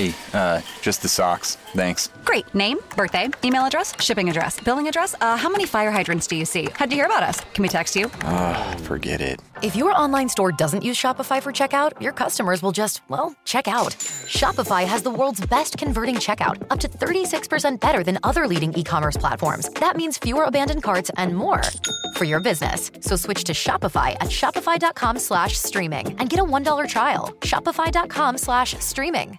Hey, uh, just the socks. Thanks. Great. Name, birthday, email address, shipping address, billing address. Uh, how many fire hydrants do you see? How'd you hear about us? Can we text you? Uh, forget it. If your online store doesn't use Shopify for checkout, your customers will just, well, check out. Shopify has the world's best converting checkout, up to 36% better than other leading e commerce platforms. That means fewer abandoned carts and more for your business. So switch to Shopify at shopify.com slash streaming and get a $1 trial. Shopify.com slash streaming.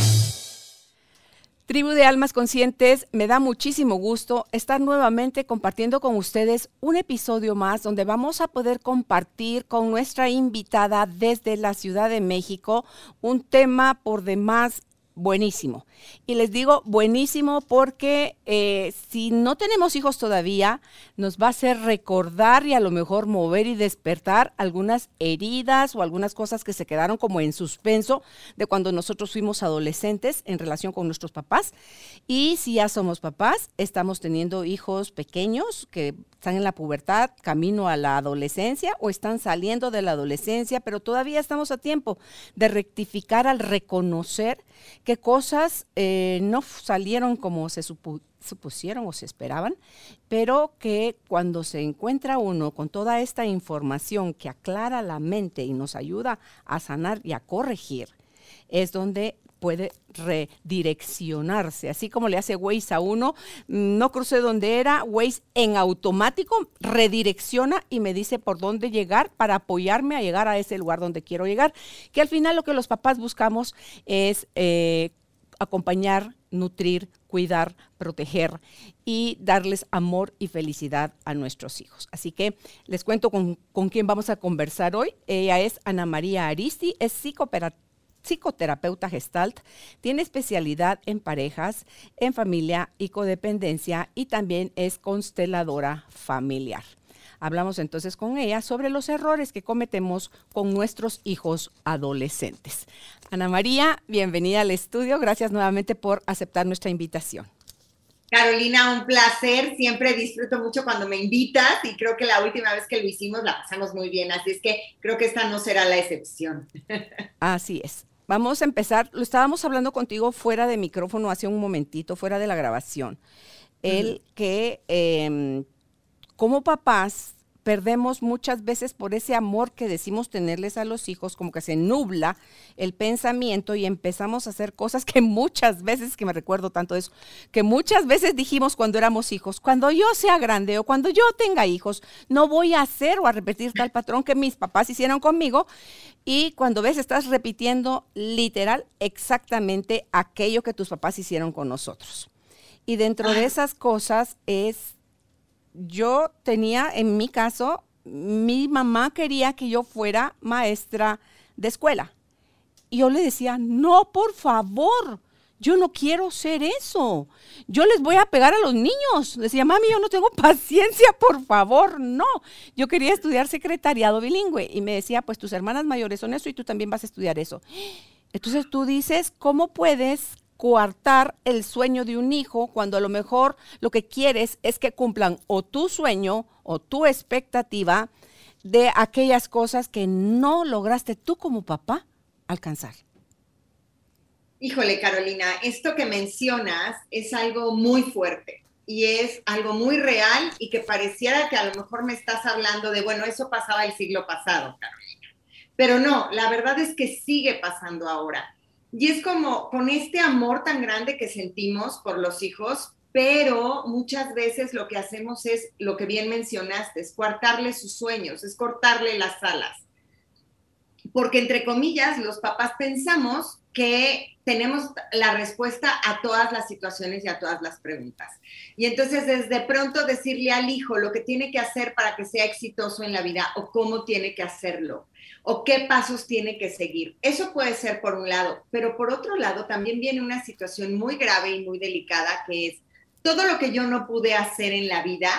Tribu de Almas Conscientes, me da muchísimo gusto estar nuevamente compartiendo con ustedes un episodio más donde vamos a poder compartir con nuestra invitada desde la Ciudad de México un tema por demás buenísimo. Y les digo buenísimo porque eh, si no tenemos hijos todavía, nos va a hacer recordar y a lo mejor mover y despertar algunas heridas o algunas cosas que se quedaron como en suspenso de cuando nosotros fuimos adolescentes en relación con nuestros papás. Y si ya somos papás, estamos teniendo hijos pequeños que están en la pubertad, camino a la adolescencia o están saliendo de la adolescencia, pero todavía estamos a tiempo de rectificar al reconocer qué cosas eh, no salieron como se supusieron o se esperaban, pero que cuando se encuentra uno con toda esta información que aclara la mente y nos ayuda a sanar y a corregir, es donde puede redireccionarse. Así como le hace Waze a uno, no crucé donde era, Waze en automático redirecciona y me dice por dónde llegar para apoyarme a llegar a ese lugar donde quiero llegar. Que al final lo que los papás buscamos es eh, acompañar, nutrir, cuidar, proteger y darles amor y felicidad a nuestros hijos. Así que les cuento con, con quién vamos a conversar hoy. Ella es Ana María Aristi, es psicoperativa psicoterapeuta gestalt, tiene especialidad en parejas, en familia y codependencia y también es consteladora familiar. Hablamos entonces con ella sobre los errores que cometemos con nuestros hijos adolescentes. Ana María, bienvenida al estudio. Gracias nuevamente por aceptar nuestra invitación. Carolina, un placer. Siempre disfruto mucho cuando me invitas y creo que la última vez que lo hicimos la pasamos muy bien, así es que creo que esta no será la excepción. Así es. Vamos a empezar, lo estábamos hablando contigo fuera de micrófono hace un momentito, fuera de la grabación. El que em, como papás perdemos muchas veces por ese amor que decimos tenerles a los hijos, como que se nubla el pensamiento y empezamos a hacer cosas que muchas veces, que me recuerdo tanto de eso, que muchas veces dijimos cuando éramos hijos, cuando yo sea grande o cuando yo tenga hijos, no voy a hacer o a repetir tal patrón que mis papás hicieron conmigo. Y cuando ves, estás repitiendo literal exactamente aquello que tus papás hicieron con nosotros. Y dentro de esas cosas es yo tenía, en mi caso, mi mamá quería que yo fuera maestra de escuela. Y yo le decía, no, por favor, yo no quiero ser eso. Yo les voy a pegar a los niños. Le decía, mami, yo no tengo paciencia, por favor, no. Yo quería estudiar secretariado bilingüe. Y me decía, pues tus hermanas mayores son eso y tú también vas a estudiar eso. Entonces tú dices, ¿cómo puedes coartar el sueño de un hijo cuando a lo mejor lo que quieres es que cumplan o tu sueño o tu expectativa de aquellas cosas que no lograste tú como papá alcanzar. Híjole, Carolina, esto que mencionas es algo muy fuerte y es algo muy real y que pareciera que a lo mejor me estás hablando de, bueno, eso pasaba el siglo pasado, Carolina. Pero no, la verdad es que sigue pasando ahora. Y es como con este amor tan grande que sentimos por los hijos, pero muchas veces lo que hacemos es lo que bien mencionaste, es coartarle sus sueños, es cortarle las alas. Porque entre comillas, los papás pensamos que tenemos la respuesta a todas las situaciones y a todas las preguntas. Y entonces desde pronto decirle al hijo lo que tiene que hacer para que sea exitoso en la vida o cómo tiene que hacerlo o qué pasos tiene que seguir. Eso puede ser por un lado, pero por otro lado también viene una situación muy grave y muy delicada que es todo lo que yo no pude hacer en la vida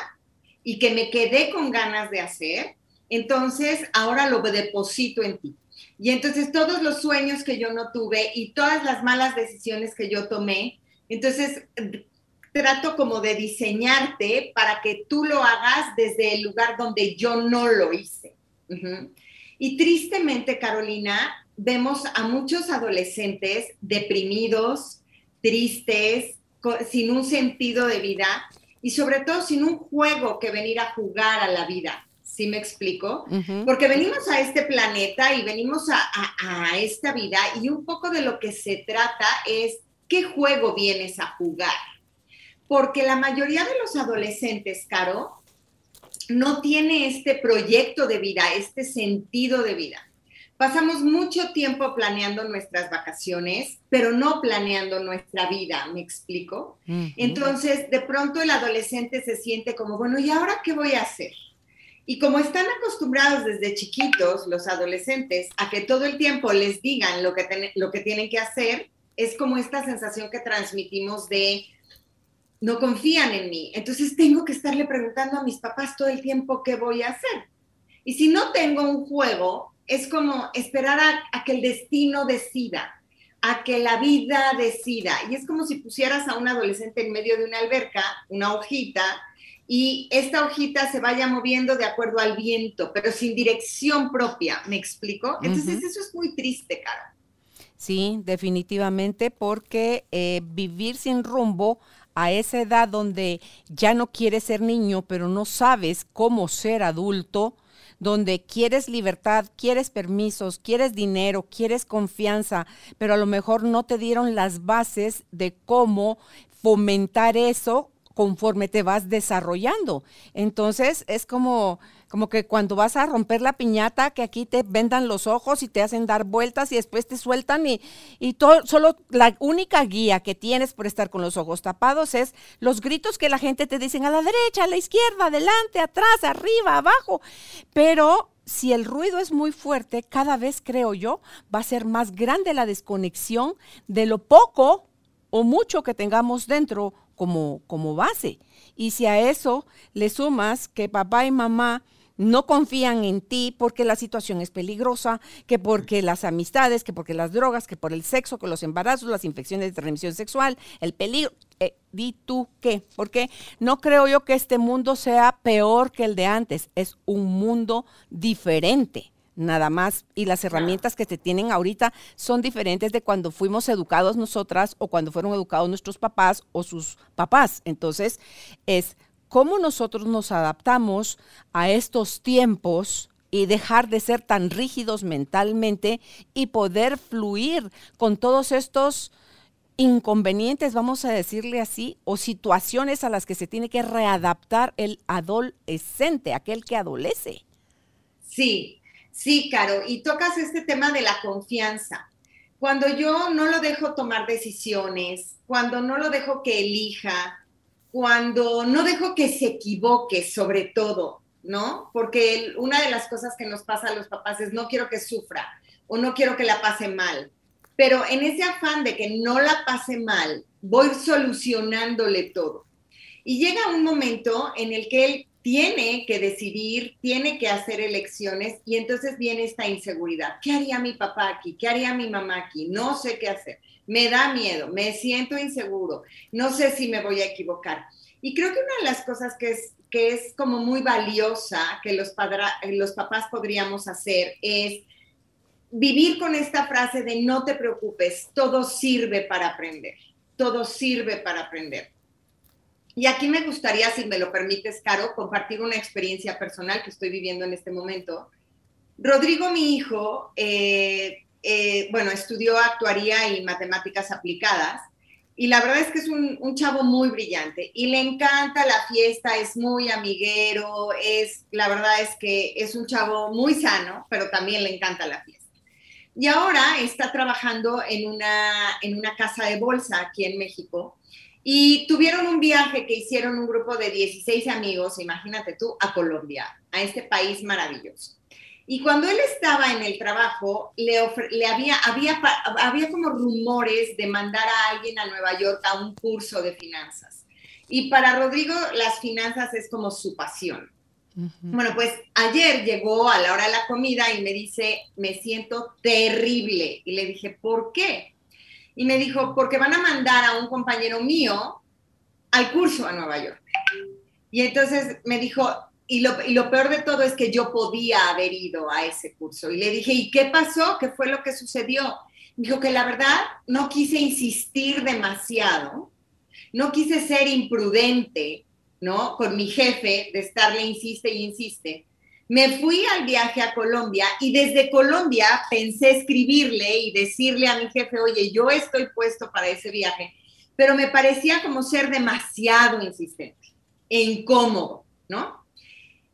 y que me quedé con ganas de hacer, entonces ahora lo deposito en ti. Y entonces todos los sueños que yo no tuve y todas las malas decisiones que yo tomé, entonces trato como de diseñarte para que tú lo hagas desde el lugar donde yo no lo hice. Y tristemente, Carolina, vemos a muchos adolescentes deprimidos, tristes, sin un sentido de vida y sobre todo sin un juego que venir a jugar a la vida. ¿Sí me explico? Porque venimos a este planeta y venimos a, esta vida y un poco de lo que se trata es qué juego vienes a jugar. Porque la mayoría de los adolescentes, Caro, no tiene este proyecto de vida, este sentido de vida. Pasamos mucho tiempo planeando nuestras vacaciones, pero no planeando nuestra vida, ¿me explico? Entonces, de pronto el adolescente se siente como, bueno, ¿y ahora qué voy a hacer? Y como están acostumbrados desde chiquitos los adolescentes a que todo el tiempo les digan lo que, lo que tienen que hacer, es como esta sensación que transmitimos de no confían en mí. Entonces tengo que estarle preguntando a mis papás todo el tiempo qué voy a hacer. Y si no tengo un juego, es como esperar a que el destino decida, a que la vida decida. Y es como si pusieras a un adolescente en medio de una alberca, una hojita, y esta hojita se vaya moviendo de acuerdo al viento, pero sin dirección propia, ¿me explico? Entonces eso es muy triste, cara. Sí, definitivamente, porque eh, vivir sin rumbo a esa edad donde ya no quieres ser niño, pero no sabes cómo ser adulto, donde quieres libertad, quieres permisos, quieres dinero, quieres confianza, pero a lo mejor no te dieron las bases de cómo fomentar eso conforme te vas desarrollando. Entonces es como, como que cuando vas a romper la piñata, que aquí te vendan los ojos y te hacen dar vueltas y después te sueltan y, y todo, solo la única guía que tienes por estar con los ojos tapados es los gritos que la gente te dicen a la derecha, a la izquierda, adelante, atrás, arriba, abajo. Pero si el ruido es muy fuerte, cada vez creo yo, va a ser más grande la desconexión de lo poco o mucho que tengamos dentro como, como base. Y si a eso le sumas que papá y mamá no confían en ti porque la situación es peligrosa, que porque las amistades, que porque las drogas, que por el sexo, que los embarazos, las infecciones de transmisión sexual, el peligro. Eh, di tú qué, porque no creo yo que este mundo sea peor que el de antes, es un mundo diferente nada más. Y las herramientas que se tienen ahorita son diferentes de cuando fuimos educados nosotras o cuando fueron educados nuestros papás o sus papás. Entonces, es cómo nosotros nos adaptamos a estos tiempos y dejar de ser tan rígidos mentalmente y poder fluir con todos estos inconvenientes, vamos a decirle así, o situaciones a las que se tiene que readaptar el adolescente, aquel que adolece. Sí, Sí, Caro, y tocas este tema de la confianza. Cuando yo no lo dejo tomar decisiones, cuando no lo dejo que elija, cuando no dejo que se equivoque sobre todo, ¿no? Porque una de las cosas que nos pasa a los papás es no quiero que sufra o no quiero que la pase mal. Pero en ese afán de que no la pase mal, voy solucionándole todo. Y llega un momento en el que él tiene que decidir, tiene que hacer elecciones y entonces viene esta inseguridad. ¿Qué haría mi papá aquí? ¿Qué haría mi mamá aquí? No sé qué hacer. Me da miedo, me siento inseguro, no sé si me voy a equivocar. Y creo que una de las cosas que es, que es como muy valiosa que los, los papás podríamos hacer es vivir con esta frase de no te preocupes, todo sirve para aprender, todo sirve para aprender. Y aquí me gustaría, si me lo permites, Caro, compartir una experiencia personal que estoy viviendo en este momento. Rodrigo, mi hijo, eh, eh, bueno, estudió actuaría y matemáticas aplicadas y la verdad es que es un, chavo muy brillante y le encanta la fiesta, es muy amiguero, es, la verdad es que es un chavo muy sano, pero también le encanta la fiesta. Y ahora está trabajando en una, en una casa de bolsa aquí en México y tuvieron un viaje que hicieron un grupo de 16 amigos, imagínate tú, a Colombia, a este país maravilloso. Y cuando él estaba en el trabajo, le, le había, había, había como rumores de mandar a alguien a Nueva York a un curso de finanzas. Y para Rodrigo las finanzas es como su pasión. Bueno, pues ayer llegó a la hora de la comida y me dice, me siento terrible. Y le dije, ¿por qué? Y me dijo, porque van a mandar a un compañero mío al curso a Nueva York. Y entonces me dijo, y lo, lo, peor de todo es que yo podía haber ido a ese curso. Y le dije, ¿y qué pasó? ¿Qué fue lo que sucedió? Dijo que la verdad no quise insistir demasiado, no quise ser imprudente, ¿no? Con mi jefe de estarle insiste y insiste. Me fui al viaje a Colombia y desde Colombia pensé escribirle y decirle a mi jefe, oye, yo estoy puesto para ese viaje, pero me parecía como ser demasiado insistente e incómodo, ¿no?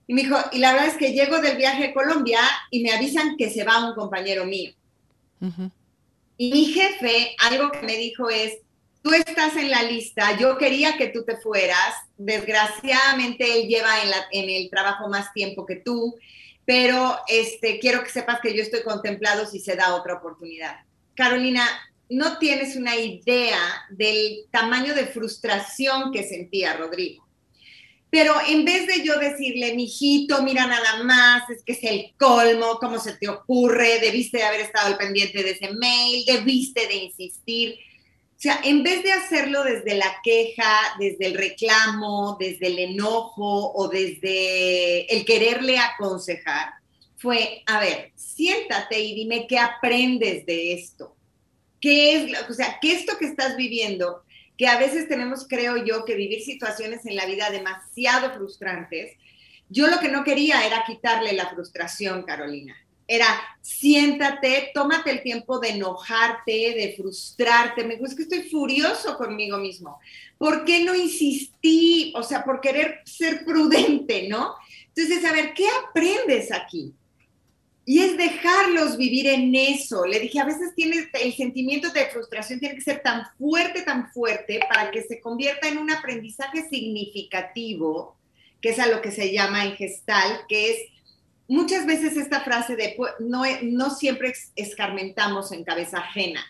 Y me dijo, y la verdad es que llego del viaje a Colombia y me avisan que se va un compañero mío. Y mi jefe, algo que me dijo es, tú estás en la lista, yo quería que tú te fueras, desgraciadamente él lleva en, la, en el trabajo más tiempo que tú, pero este, quiero que sepas que yo estoy contemplado si se da otra oportunidad. Carolina, no tienes una idea del tamaño de frustración que sentía Rodrigo. Pero en vez de yo decirle, mijito, mira nada más, es que es el colmo, ¿cómo se te ocurre? Debiste de haber estado al pendiente de ese mail, debiste de insistir. O sea, en vez de hacerlo desde la queja, desde el reclamo, desde el enojo o desde el quererle aconsejar, fue, a ver, siéntate y dime qué aprendes de esto. ¿Qué es, o sea, qué esto que estás viviendo que a veces tenemos, creo yo, que vivir situaciones en la vida demasiado frustrantes. Yo lo que no quería era quitarle la frustración, Carolina. Era, siéntate, tómate el tiempo de enojarte, de frustrarte. Me gusta que estoy furioso conmigo mismo. ¿Por qué no insistí? O sea, por querer ser prudente, ¿no? Entonces, a ver, ¿qué aprendes aquí? Y es dejarlos vivir en eso. Le dije, a veces tiene el sentimiento de frustración tiene que ser tan fuerte, tan fuerte, para que se convierta en un aprendizaje significativo, que es a lo que se llama en gestal, que es muchas veces esta frase de no, no siempre escarmentamos en cabeza ajena.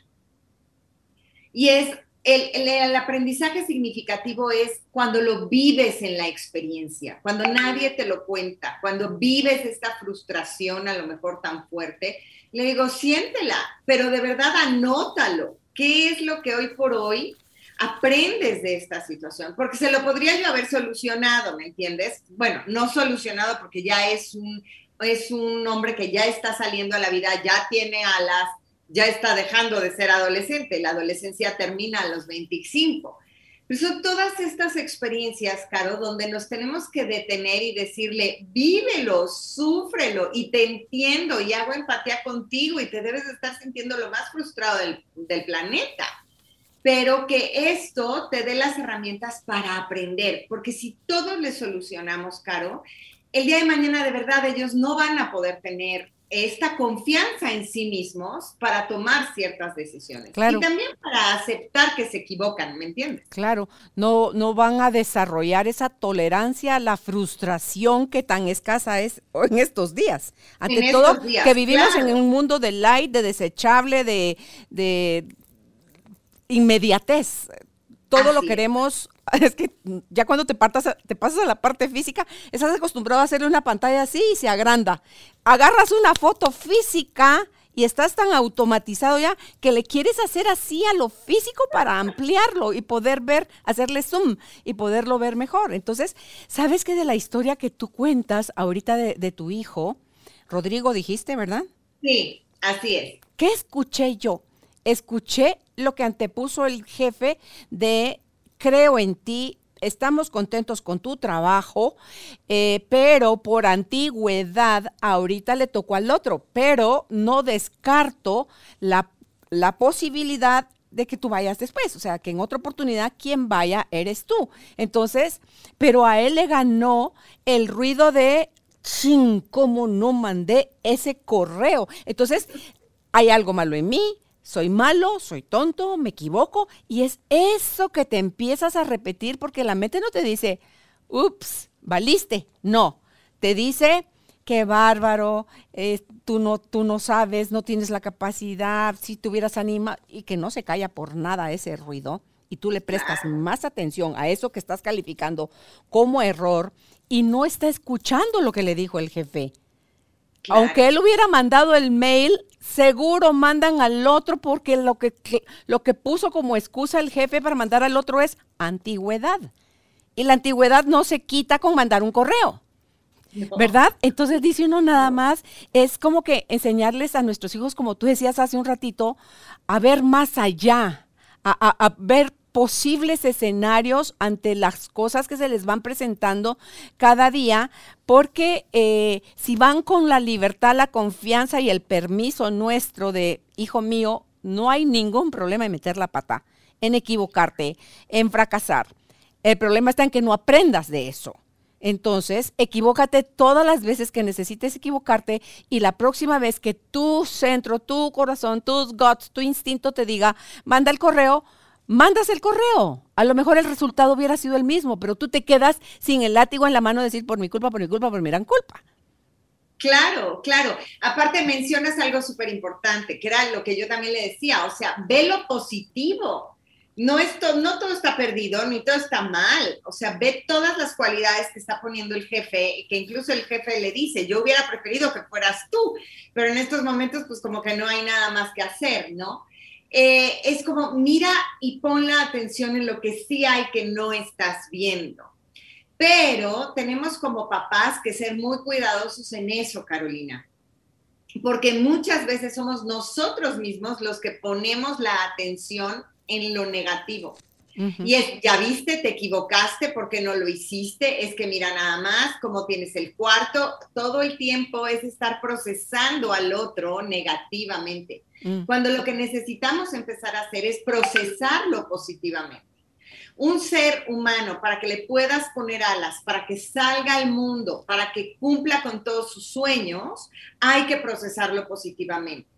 Y es el, aprendizaje significativo es cuando lo vives en la experiencia, cuando nadie te lo cuenta, cuando vives esta frustración a lo mejor tan fuerte. Le digo, siéntela, pero de verdad anótalo. ¿Qué es lo que hoy por hoy aprendes de esta situación? Porque se lo podría yo haber solucionado, ¿me entiendes? Bueno, no solucionado porque ya es un, es un hombre que ya está saliendo a la vida, ya tiene alas, ya está dejando de ser adolescente, la adolescencia termina a los 25. Pero son todas estas experiencias, Caro, donde nos tenemos que detener y decirle, vívelo, súfrelo y te entiendo y hago empatía contigo y te debes de estar sintiendo lo más frustrado del, del planeta. Pero que esto te dé las herramientas para aprender, porque si todos le solucionamos, Caro, el día de mañana de verdad ellos no van a poder tener esta confianza en sí mismos para tomar ciertas decisiones. Y también para aceptar que se equivocan, ¿me entiendes? Claro, no, no van a desarrollar esa tolerancia a la frustración que tan escasa es en estos días. Ante todo, que vivimos en un mundo de light, de desechable, de, de inmediatez. Todo lo queremos es que ya cuando te, partas, te pasas a la parte física, estás acostumbrado a hacerle una pantalla así y se agranda. Agarras una foto física y estás tan automatizado ya que le quieres hacer así a lo físico para ampliarlo y poder ver, hacerle zoom y poderlo ver mejor. Entonces, ¿sabes que de la historia que tú cuentas ahorita de, de tu hijo, Rodrigo dijiste, verdad? Sí, así es. ¿Qué escuché yo? Escuché lo que antepuso el jefe de creo en ti, estamos contentos con tu trabajo, eh, pero por antigüedad ahorita le tocó al otro, pero no descarto la, la posibilidad de que tú vayas después, o sea, que en otra oportunidad quien vaya eres tú. Entonces, pero a él le ganó el ruido de, ching, ¿cómo no mandé ese correo? Entonces, hay algo malo en mí, soy malo, soy tonto, me equivoco, y es eso que te empiezas a repetir porque la mente no te dice, ups, valiste, no, te dice, qué bárbaro, eh, tú, no, tú no sabes, no tienes la capacidad, si tuvieras anima, y que no se calla por nada ese ruido, y tú le prestas más atención a eso que estás calificando como error y no está escuchando lo que le dijo el jefe. Aunque él hubiera mandado el mail, seguro mandan al otro porque lo que, lo que puso como excusa el jefe para mandar al otro es antigüedad. Y la antigüedad no se quita con mandar un correo. ¿Verdad? Entonces dice uno nada más, es como que enseñarles a nuestros hijos, como tú decías hace un ratito, a ver más allá, a, ver posibles escenarios ante las cosas que se les van presentando cada día, porque eh, si van con la libertad, la confianza y el permiso nuestro de, hijo mío, no hay ningún problema en meter la pata, en equivocarte, en fracasar. El problema está en que no aprendas de eso. Entonces, equivócate todas las veces que necesites equivocarte y la próxima vez que tu centro, tu corazón, tus guts, tu instinto te diga, manda el correo, mandas el correo. A lo mejor el resultado hubiera sido el mismo, pero tú te quedas sin el látigo en la mano de decir por mi culpa, por mi culpa, por mi gran culpa. Claro, claro. Aparte mencionas algo súper importante, que era lo que yo también le decía, o sea, ve lo positivo no, esto, no todo está perdido, ni todo está mal. O sea, ve todas las cualidades que está poniendo el jefe, que incluso el jefe le dice, yo hubiera preferido que fueras tú, pero en estos momentos pues como que no hay nada más que hacer, ¿no? Eh, es como mira y pon la atención en lo que sí hay que no estás viendo. Pero tenemos como papás que ser muy cuidadosos en eso, Carolina porque muchas veces somos nosotros mismos los que ponemos la atención en lo negativo. Y es, ya viste, te equivocaste porque no lo hiciste, es que mira nada más cómo tienes el cuarto, todo el tiempo es estar procesando al otro negativamente, mm. cuando lo que necesitamos empezar a hacer es procesarlo positivamente. Un ser humano, para que le puedas poner alas, para que salga al mundo, para que cumpla con todos sus sueños, hay que procesarlo positivamente.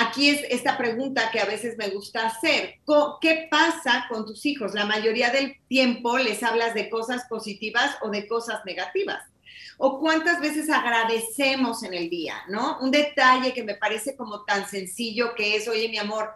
Aquí es esta pregunta que a veces me gusta hacer. ¿Qué pasa con tus hijos? La mayoría del tiempo les hablas de cosas positivas o de cosas negativas. O cuántas veces agradecemos en el día, ¿no? Un detalle que me parece como tan sencillo que es, oye, mi amor,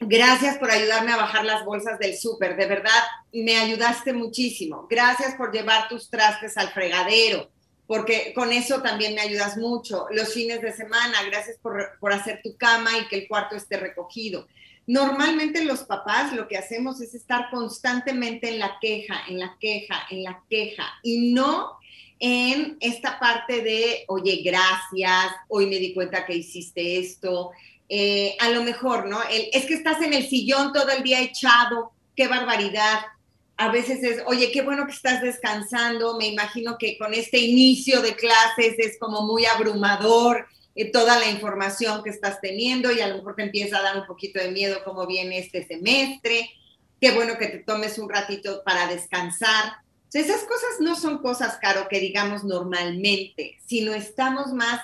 gracias por ayudarme a bajar las bolsas del súper, de verdad, me ayudaste muchísimo. Gracias por llevar tus trastes al fregadero porque con eso también me ayudas mucho. Los fines de semana, gracias por, hacer tu cama y que el cuarto esté recogido. Normalmente los papás lo que hacemos es estar constantemente en la queja, en la queja, en la queja y no en esta parte de, oye, gracias, hoy me di cuenta que hiciste esto. Eh, a lo mejor, ¿no? es que estás en el sillón todo el día echado, qué barbaridad a veces es, oye, qué bueno que estás descansando, me imagino que con este inicio de clases es como muy abrumador eh, toda la información que estás teniendo y a lo mejor te empieza a dar un poquito de miedo cómo viene este semestre, qué bueno que te tomes un ratito para descansar. esas cosas no son cosas, Caro, que digamos normalmente, sino estamos más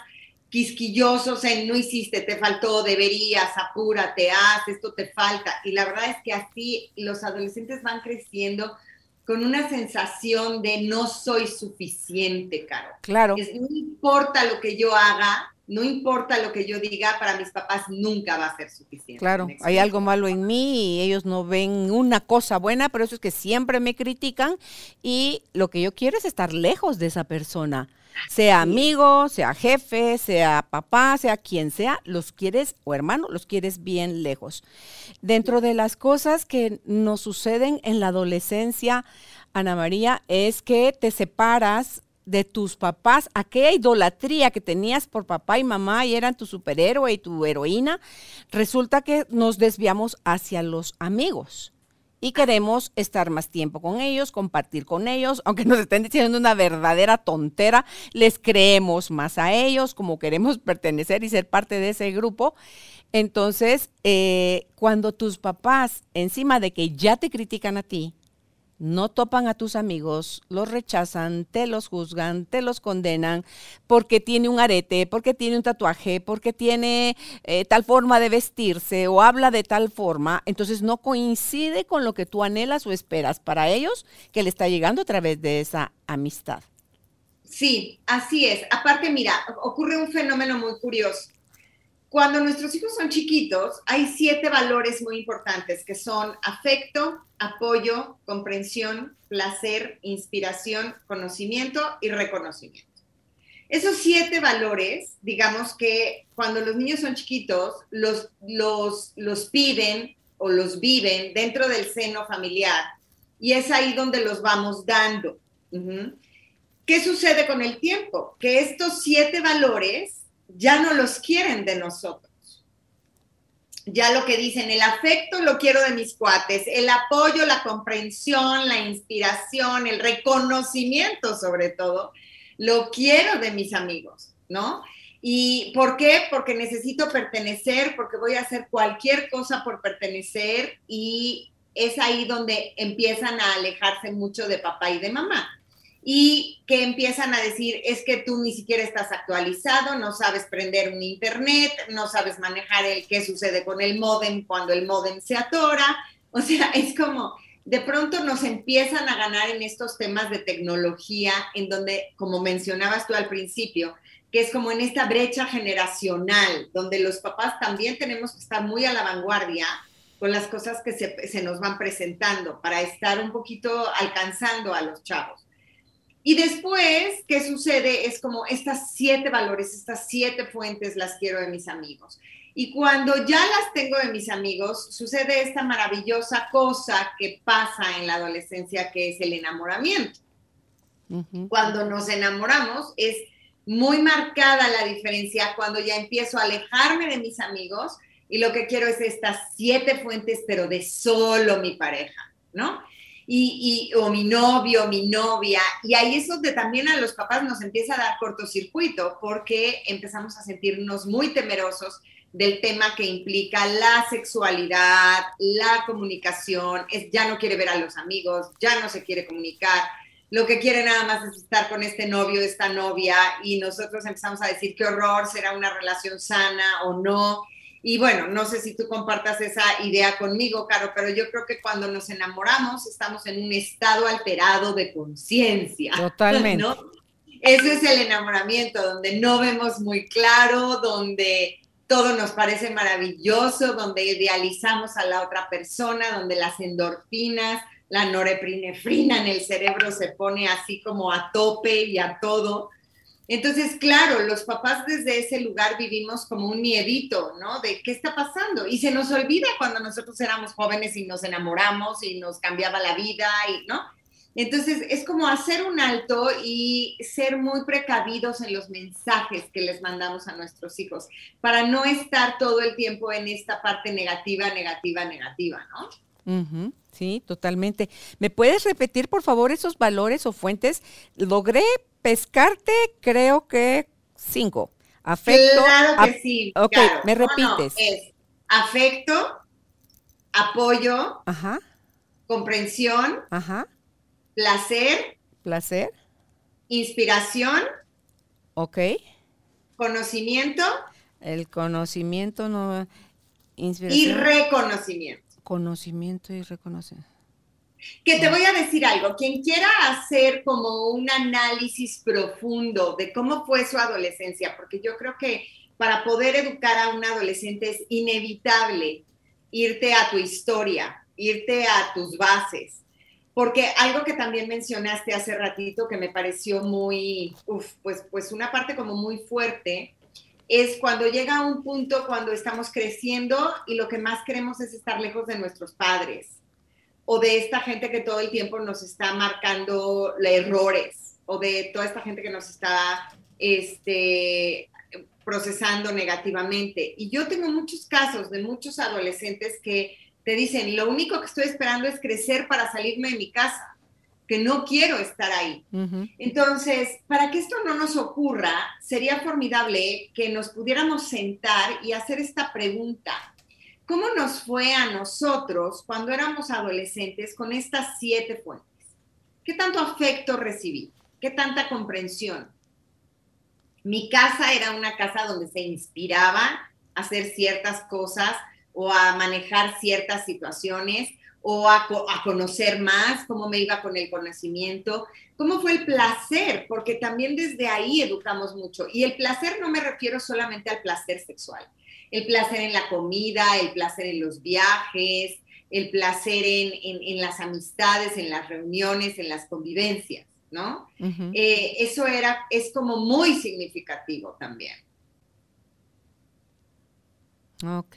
quisquillosos en no hiciste, te faltó, deberías, apúrate, haz, esto te falta. Y la verdad es que así los adolescentes van creciendo con una sensación de no soy suficiente, Caro. Claro. no importa lo que yo haga, no importa lo que yo diga, para mis papás nunca va a ser suficiente. Claro, hay algo malo en mí y ellos no ven una cosa buena, pero eso es que siempre me critican y lo que yo quiero es estar lejos de esa persona sea amigo, sea jefe, sea papá, sea quien sea, los quieres, o hermano, los quieres bien lejos. Dentro de las cosas que nos suceden en la adolescencia, Ana María, es que te separas de tus papás, aquella idolatría que tenías por papá y mamá y eran tu superhéroe y tu heroína, resulta que nos desviamos hacia los amigos y queremos estar más tiempo con ellos, compartir con ellos, aunque nos estén diciendo una verdadera tontera, les creemos más a ellos, como queremos pertenecer y ser parte de ese grupo. Entonces, eh, cuando tus papás, encima de que ya te critican a ti, no topan a tus amigos, los rechazan, te los juzgan, te los condenan porque tiene un arete, porque tiene un tatuaje, porque tiene eh, tal forma de vestirse o habla de tal forma, entonces no coincide con lo que tú anhelas o esperas para ellos que le está llegando a través de esa amistad. Sí, así es. Aparte, mira, ocurre un fenómeno muy curioso. Cuando nuestros hijos son chiquitos, hay siete valores muy importantes que son afecto, apoyo, comprensión, placer, inspiración, conocimiento y reconocimiento. Esos siete valores, digamos que cuando los niños son chiquitos, los, los, los piden o los viven dentro del seno familiar y es ahí donde los vamos dando. ¿Qué sucede con el tiempo? Que estos siete valores ya no los quieren de nosotros. Ya lo que dicen, el afecto lo quiero de mis cuates, el apoyo, la comprensión, la inspiración, el reconocimiento sobre todo, lo quiero de mis amigos, ¿no? ¿Y por qué? Porque necesito pertenecer, porque voy a hacer cualquier cosa por pertenecer y es ahí donde empiezan a alejarse mucho de papá y de mamá y que empiezan a decir, es que tú ni siquiera estás actualizado, no sabes prender un internet, no sabes manejar el qué sucede con el modem cuando el modem se atora. O sea, es como, de pronto nos empiezan a ganar en estos temas de tecnología, en donde, como mencionabas tú al principio, que es como en esta brecha generacional, donde los papás también tenemos que estar muy a la vanguardia con las cosas que se, se nos van presentando para estar un poquito alcanzando a los chavos. Y después, ¿qué sucede? Es como estas siete valores, estas siete fuentes las quiero de mis amigos. Y cuando ya las tengo de mis amigos, sucede esta maravillosa cosa que pasa en la adolescencia, que es el enamoramiento. Cuando nos enamoramos, es muy marcada la diferencia cuando ya empiezo a alejarme de mis amigos y lo que quiero es estas siete fuentes, pero de solo mi pareja, ¿no? Y, o mi novio, mi novia, y ahí es donde también a los papás nos empieza a dar cortocircuito, porque empezamos a sentirnos muy temerosos del tema que implica la sexualidad, la comunicación, es, ya no quiere ver a los amigos, ya no se quiere comunicar, lo que quiere nada más es estar con este novio, esta novia, y nosotros empezamos a decir qué horror, será una relación sana o no, y bueno, no sé si tú compartas esa idea conmigo, Caro, pero yo creo que cuando nos enamoramos estamos en un estado alterado de conciencia. Totalmente. ¿no? Ese es el enamoramiento, donde no vemos muy claro, donde todo nos parece maravilloso, donde idealizamos a la otra persona, donde las endorfinas, la norepinefrina en el cerebro se pone así como a tope y a todo. Entonces, claro, los papás desde ese lugar vivimos como un miedito, ¿no? De qué está pasando. Y se nos olvida cuando nosotros éramos jóvenes y nos enamoramos y nos cambiaba la vida, y, ¿no? Entonces, es como hacer un alto y ser muy precavidos en los mensajes que les mandamos a nuestros hijos, para no estar todo el tiempo en esta parte negativa, negativa, negativa, ¿no? Sí, totalmente. ¿Me puedes repetir, por favor, esos valores o fuentes? Logré pescarte, creo que cinco. Afecto. Claro que sí. Ok, me repites. es afecto, apoyo, Ajá. comprensión, Ajá. placer, placer, inspiración, ok, conocimiento, el conocimiento no, inspiración y reconocimiento. Conocimiento y reconocimiento. Que te voy a decir algo, quien quiera hacer como un análisis profundo de cómo fue su adolescencia, porque yo creo que para poder educar a un adolescente es inevitable irte a tu historia, irte a tus bases, porque algo que también mencionaste hace ratito que me pareció muy, pues, pues una parte como muy fuerte, es cuando llega un punto cuando estamos creciendo y lo que más queremos es estar lejos de nuestros padres o de esta gente que todo el tiempo nos está marcando errores, o de toda esta gente que nos está este, procesando negativamente. Y yo tengo muchos casos de muchos adolescentes que te dicen, lo único que estoy esperando es crecer para salirme de mi casa, que no quiero estar ahí. Entonces, para que esto no nos ocurra, sería formidable que nos pudiéramos sentar y hacer esta pregunta. ¿Cómo nos fue a nosotros cuando éramos adolescentes con estas siete fuentes? ¿Qué tanto afecto recibí? ¿Qué tanta comprensión? Mi casa era una casa donde se inspiraba a hacer ciertas cosas o a manejar ciertas situaciones o a, conocer más, cómo me iba con el conocimiento, cómo fue el placer, porque también desde ahí educamos mucho. Y el placer no me refiero solamente al placer sexual, el placer en la comida, el placer en los viajes, el placer en, las amistades, en las reuniones, en las convivencias, ¿no? Eh, eso era, es como muy significativo también. Ok,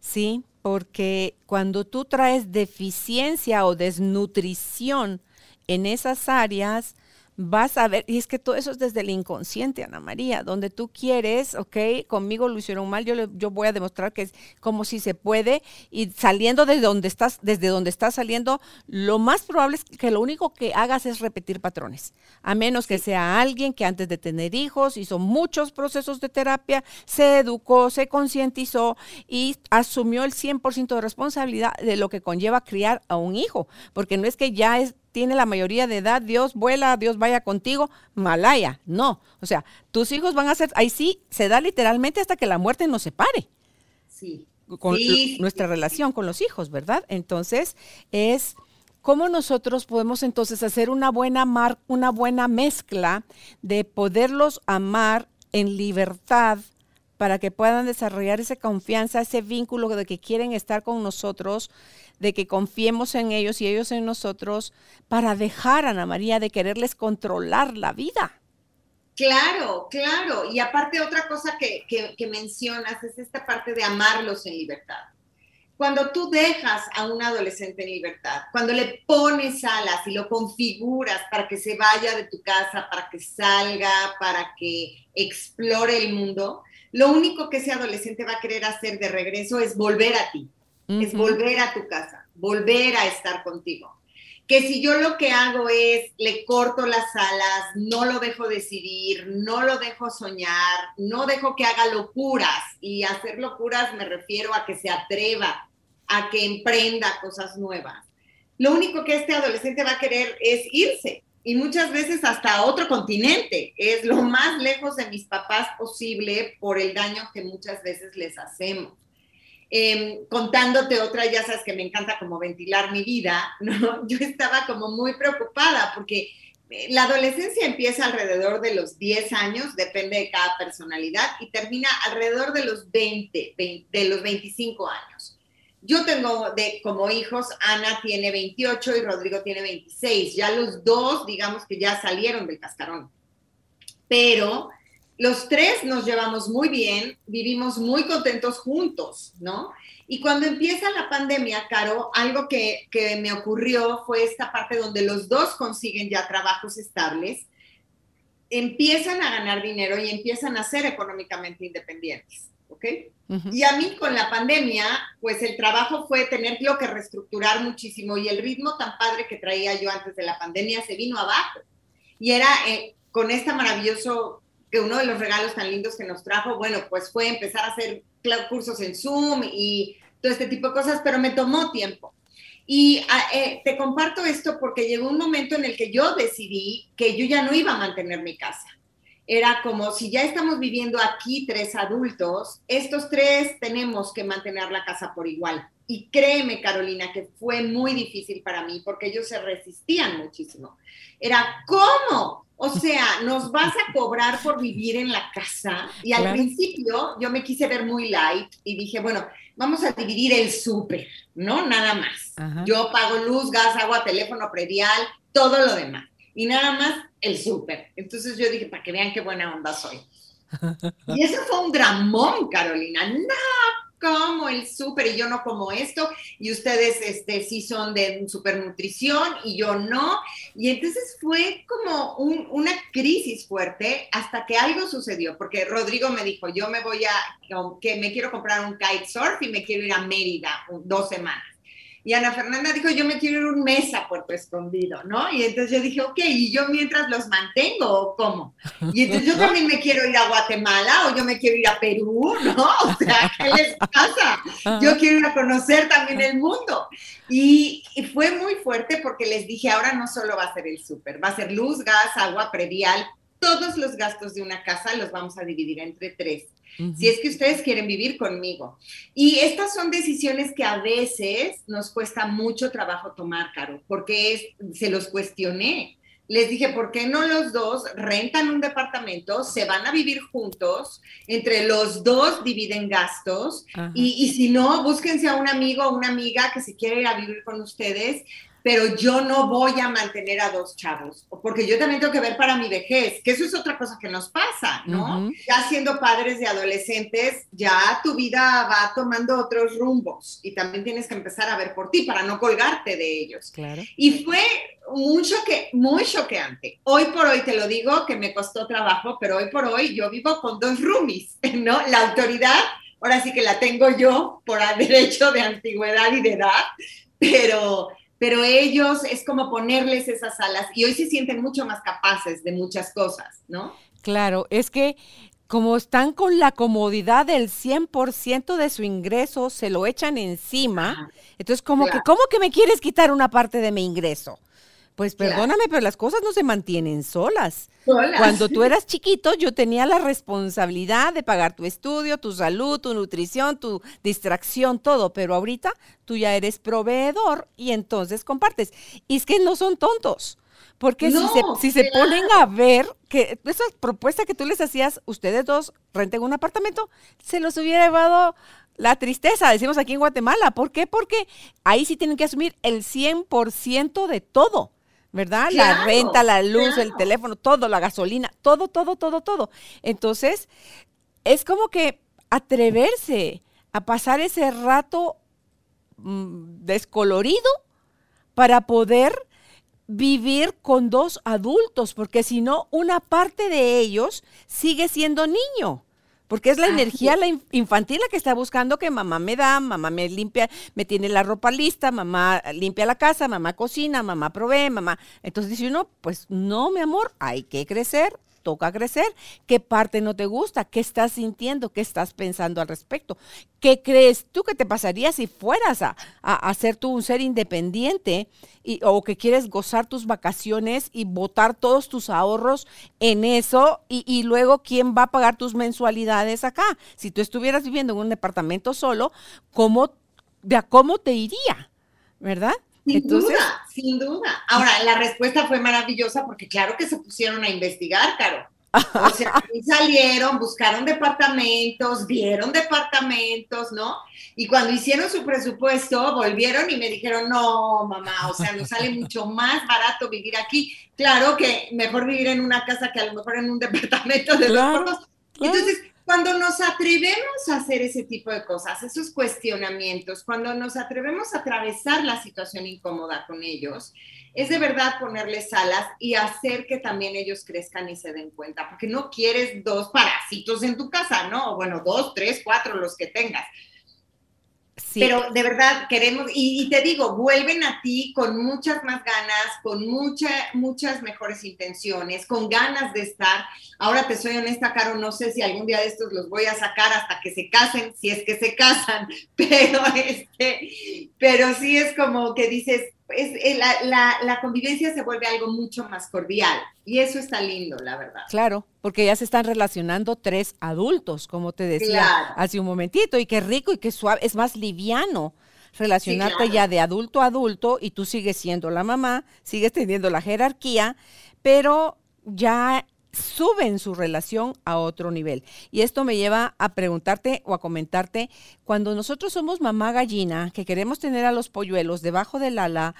sí, porque cuando tú traes deficiencia o desnutrición en esas áreas, vas a ver, y es que todo eso es desde el inconsciente, Ana María, donde tú quieres, ok, conmigo lo hicieron mal, yo, yo voy a demostrar que es como si se puede, y saliendo de donde estás, desde donde estás saliendo, lo más probable es que lo único que hagas es repetir patrones, a menos que sea alguien que antes de tener hijos hizo muchos procesos de terapia, se educó, se concientizó y asumió el 100% de responsabilidad de lo que conlleva criar a un hijo, porque no es que ya es tiene la mayoría de edad, Dios vuela, Dios vaya contigo, Malaya. No, o sea, tus hijos van a ser, ahí sí, se da literalmente hasta que la muerte nos separe. Sí. Con nuestra relación con los hijos, ¿verdad? Entonces, es cómo nosotros podemos entonces hacer una buena, mar, una buena mezcla de poderlos amar en libertad para que puedan desarrollar esa confianza, ese vínculo de que quieren estar con nosotros de que confiemos en ellos y ellos en nosotros para dejar, a Ana María, de quererles controlar la vida. Claro, claro. Y aparte otra cosa que, que, mencionas es esta parte de amarlos en libertad. Cuando tú dejas a un adolescente en libertad, cuando le pones alas y lo configuras para que se vaya de tu casa, para que salga, para que explore el mundo, lo único que ese adolescente va a querer hacer de regreso es volver a ti es volver a tu casa, volver a estar contigo. Que si yo lo que hago es le corto las alas, no lo dejo decidir, no lo dejo soñar, no dejo que haga locuras, y hacer locuras me refiero a que se atreva, a que emprenda cosas nuevas. Lo único que este adolescente va a querer es irse, y muchas veces hasta otro continente. Es lo más lejos de mis papás posible por el daño que muchas veces les hacemos. Em, contándote otra, ya sabes que me encanta como ventilar mi vida, ¿no? Yo estaba como muy preocupada porque eh, la adolescencia empieza alrededor de los 10 años, depende de cada personalidad, y termina alrededor de los 20, de los 25 años. Yo tengo de, como hijos, Ana tiene 28 y Rodrigo tiene 26. Ya los dos, digamos que ya salieron del cascarón. Pero los tres nos llevamos muy bien, vivimos muy contentos juntos, ¿no? Y cuando empieza la pandemia, Caro, algo que, me ocurrió fue esta parte donde los dos consiguen ya trabajos estables, empiezan a ganar dinero y empiezan a ser económicamente independientes, ¿ok? Y a mí con la pandemia, pues el trabajo fue tenerlo que reestructurar muchísimo y el ritmo tan padre que traía yo antes de la pandemia se vino abajo. Y era eh, con este maravilloso que uno de los regalos tan lindos que nos trajo, bueno, pues fue empezar a hacer cursos en Zoom y todo este tipo de cosas, pero me tomó tiempo. Y ah, eh, te comparto esto porque llegó un momento en el que yo decidí que yo ya no iba a mantener mi casa. Era como si ya estamos viviendo aquí tres adultos, estos tres tenemos que mantener la casa por igual. Y créeme, Carolina, que fue muy difícil para mí porque ellos se resistían muchísimo. Era, ¿cómo? O sea, nos vas a cobrar por vivir en la casa. Y al principio yo me quise ver muy light y dije, bueno, vamos a dividir el súper, ¿no? Nada más. Yo pago luz, gas, agua, teléfono, predial, todo lo demás. Y nada más el súper. Entonces yo dije, para que vean qué buena onda soy. Y eso fue un dramón, Carolina. No, como el súper y yo no como esto y ustedes este, sí son de supernutrición y yo no. Y entonces fue como una crisis fuerte hasta que algo sucedió, porque Rodrigo me dijo, yo me voy a, que me quiero comprar un kitesurf y me quiero ir a Mérida dos semanas. Y Ana Fernanda dijo, yo me quiero ir un mes a Puerto Escondido, ¿no? Y entonces yo dije, ok, ¿y yo mientras los mantengo o cómo? Y entonces yo también me quiero ir a Guatemala o yo me quiero ir a Perú, ¿no? O sea, ¿qué les pasa? Yo quiero ir a conocer también el mundo. Y, y fue muy fuerte porque les dije, ahora no solo va a ser el súper, va a ser luz, gas, agua, predial, todos los gastos de una casa los vamos a dividir entre tres si es que ustedes quieren vivir conmigo. Y estas son decisiones que a veces nos cuesta mucho trabajo tomar, Caro, porque se los cuestioné. Les dije, ¿por qué no los dos rentan un departamento, se van a vivir juntos, entre los dos dividen gastos y, y, si no, búsquense a un amigo o una amiga que se quiere ir a vivir con ustedes pero yo no voy a mantener a dos chavos, porque yo también tengo que ver para mi vejez, que eso es otra cosa que nos pasa, ¿no? Ya siendo padres de adolescentes, ya tu vida va tomando otros rumbos y también tienes que empezar a ver por ti para no colgarte de ellos. Claro. Y fue mucho que, muy choqueante. Hoy por hoy te lo digo que me costó trabajo, pero hoy por hoy yo vivo con dos roomies, ¿no? La autoridad, ahora sí que la tengo yo por derecho de antigüedad y de edad, pero pero ellos es como ponerles esas alas y hoy se sienten mucho más capaces de muchas cosas, ¿no? Claro, es que como están con la comodidad del 100% de su ingreso, se lo echan encima. Entonces, como que, ¿cómo que me quieres quitar una parte de mi ingreso? Pues perdóname, pero las cosas no se mantienen solas. Cuando tú eras chiquito, yo tenía la responsabilidad de pagar tu estudio, tu salud, tu nutrición, tu distracción, todo, pero ahorita tú ya eres proveedor y entonces compartes. Y es que no son tontos. Porque si se, si se ponen a ver que esa propuesta que tú les hacías, ustedes dos renten un apartamento, se los hubiera llevado la tristeza, decimos aquí en Guatemala. ¿Por qué? Porque ahí sí tienen que asumir el 100% de todo. ¿Verdad? la renta, la luz, el teléfono, todo, la gasolina, todo, todo, todo, todo. Entonces, es como que atreverse a pasar ese rato mm, descolorido para poder vivir con dos adultos, porque si no, una parte de ellos sigue siendo niño. Porque es la energía la infantil la que está buscando que mamá me da, mamá me limpia, me tiene la ropa lista, mamá limpia la casa, mamá cocina, mamá provee, mamá. Entonces dice uno, pues no, mi amor, hay que crecer, toca crecer. ¿Qué parte no te gusta? ¿Qué estás sintiendo? ¿Qué estás pensando al respecto? ¿Qué crees tú que te pasaría si fueras a, a, ser tú un ser independiente y, o que quieres gozar tus vacaciones y botar todos tus ahorros en eso y, y luego quién va a pagar tus mensualidades acá? Si tú estuvieras viviendo en un departamento solo, ¿cómo, de a cómo te iría? ¿Verdad? Sin duda, sin duda. Ahora, la respuesta fue maravillosa porque claro que se pusieron a investigar, Caro. O sea, salieron, buscaron departamentos, vieron departamentos, ¿no? Y cuando hicieron su presupuesto, volvieron y me dijeron, no, mamá, o sea, nos sale mucho más barato vivir aquí. Claro que mejor vivir en una casa que a lo mejor en un departamento de dos por Entonces, cuando nos atrevemos a hacer ese tipo de cosas, esos cuestionamientos, cuando nos atrevemos a atravesar la situación incómoda con ellos, es de verdad ponerles alas y hacer que también ellos crezcan y se den cuenta, porque no quieres dos parásitos en tu casa, ¿no? Bueno, dos, tres, cuatro, los que tengas. Pero de verdad queremos, y, te digo, vuelven a ti con muchas más ganas, con mucha, muchas mejores intenciones, con ganas de estar. Ahora te soy honesta, Caro, no sé si algún día de estos los voy a sacar hasta que se casen, si es que se casan, pero este, pero sí es como que dices, es, eh, la, convivencia se vuelve algo mucho más cordial y eso está lindo, la verdad. Claro, porque ya se están relacionando tres adultos, como te decía hace un momentito, y qué rico y qué suave, es más liviano relacionarte ya de adulto a adulto y tú sigues siendo la mamá, sigues teniendo la jerarquía, pero ya suben su relación a otro nivel. Y esto me lleva a preguntarte o a comentarte, cuando nosotros somos mamá gallina, que queremos tener a los polluelos debajo del ala,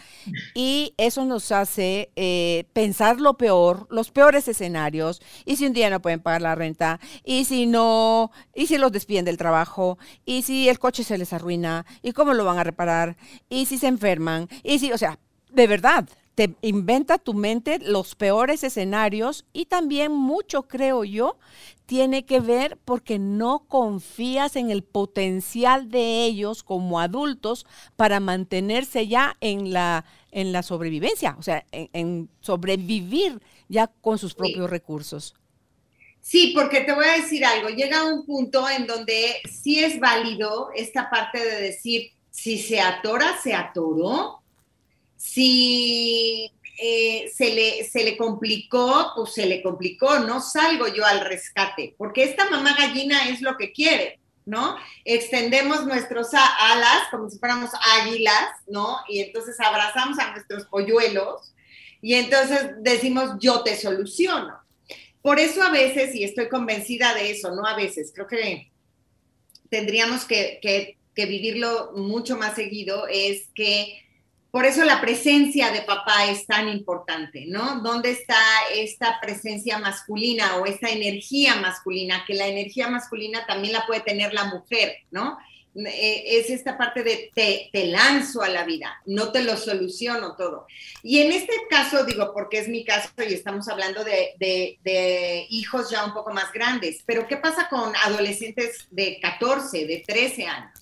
y eso nos hace eh, pensar lo peor, los peores escenarios, y si un día no pueden pagar la renta, y si no, y si los despiden del trabajo, y si el coche se les arruina, y cómo lo van a reparar, y si se enferman, y si, o sea, de verdad, te inventa tu mente los peores escenarios y también mucho, creo yo, tiene que ver porque no confías en el potencial de ellos como adultos para mantenerse ya en la, en la sobrevivencia, o sea, en, sobrevivir ya con sus propios recursos. Sí, porque te voy a decir algo, llega un punto en donde sí es válido esta parte de decir, si se atora, se atoró, si eh, se, le, se le complicó, pues se le complicó, no salgo yo al rescate, porque esta mamá gallina es lo que quiere, ¿no? Extendemos nuestras alas como si fuéramos águilas, ¿no? Y entonces abrazamos a nuestros polluelos y entonces decimos, yo te soluciono. Por eso a veces, y estoy convencida de eso, no a veces, creo que tendríamos que, que vivirlo mucho más seguido, es que por eso la presencia de papá es tan importante, ¿no? ¿Dónde está esta presencia masculina o esta energía masculina? Que la energía masculina también la puede tener la mujer, ¿no? Eh, es esta parte de te, te, lanzo a la vida, no te lo soluciono todo. Y en este caso, digo, porque es mi caso y estamos hablando de, hijos ya un poco más grandes, pero ¿qué pasa con adolescentes de 14, de 13 años?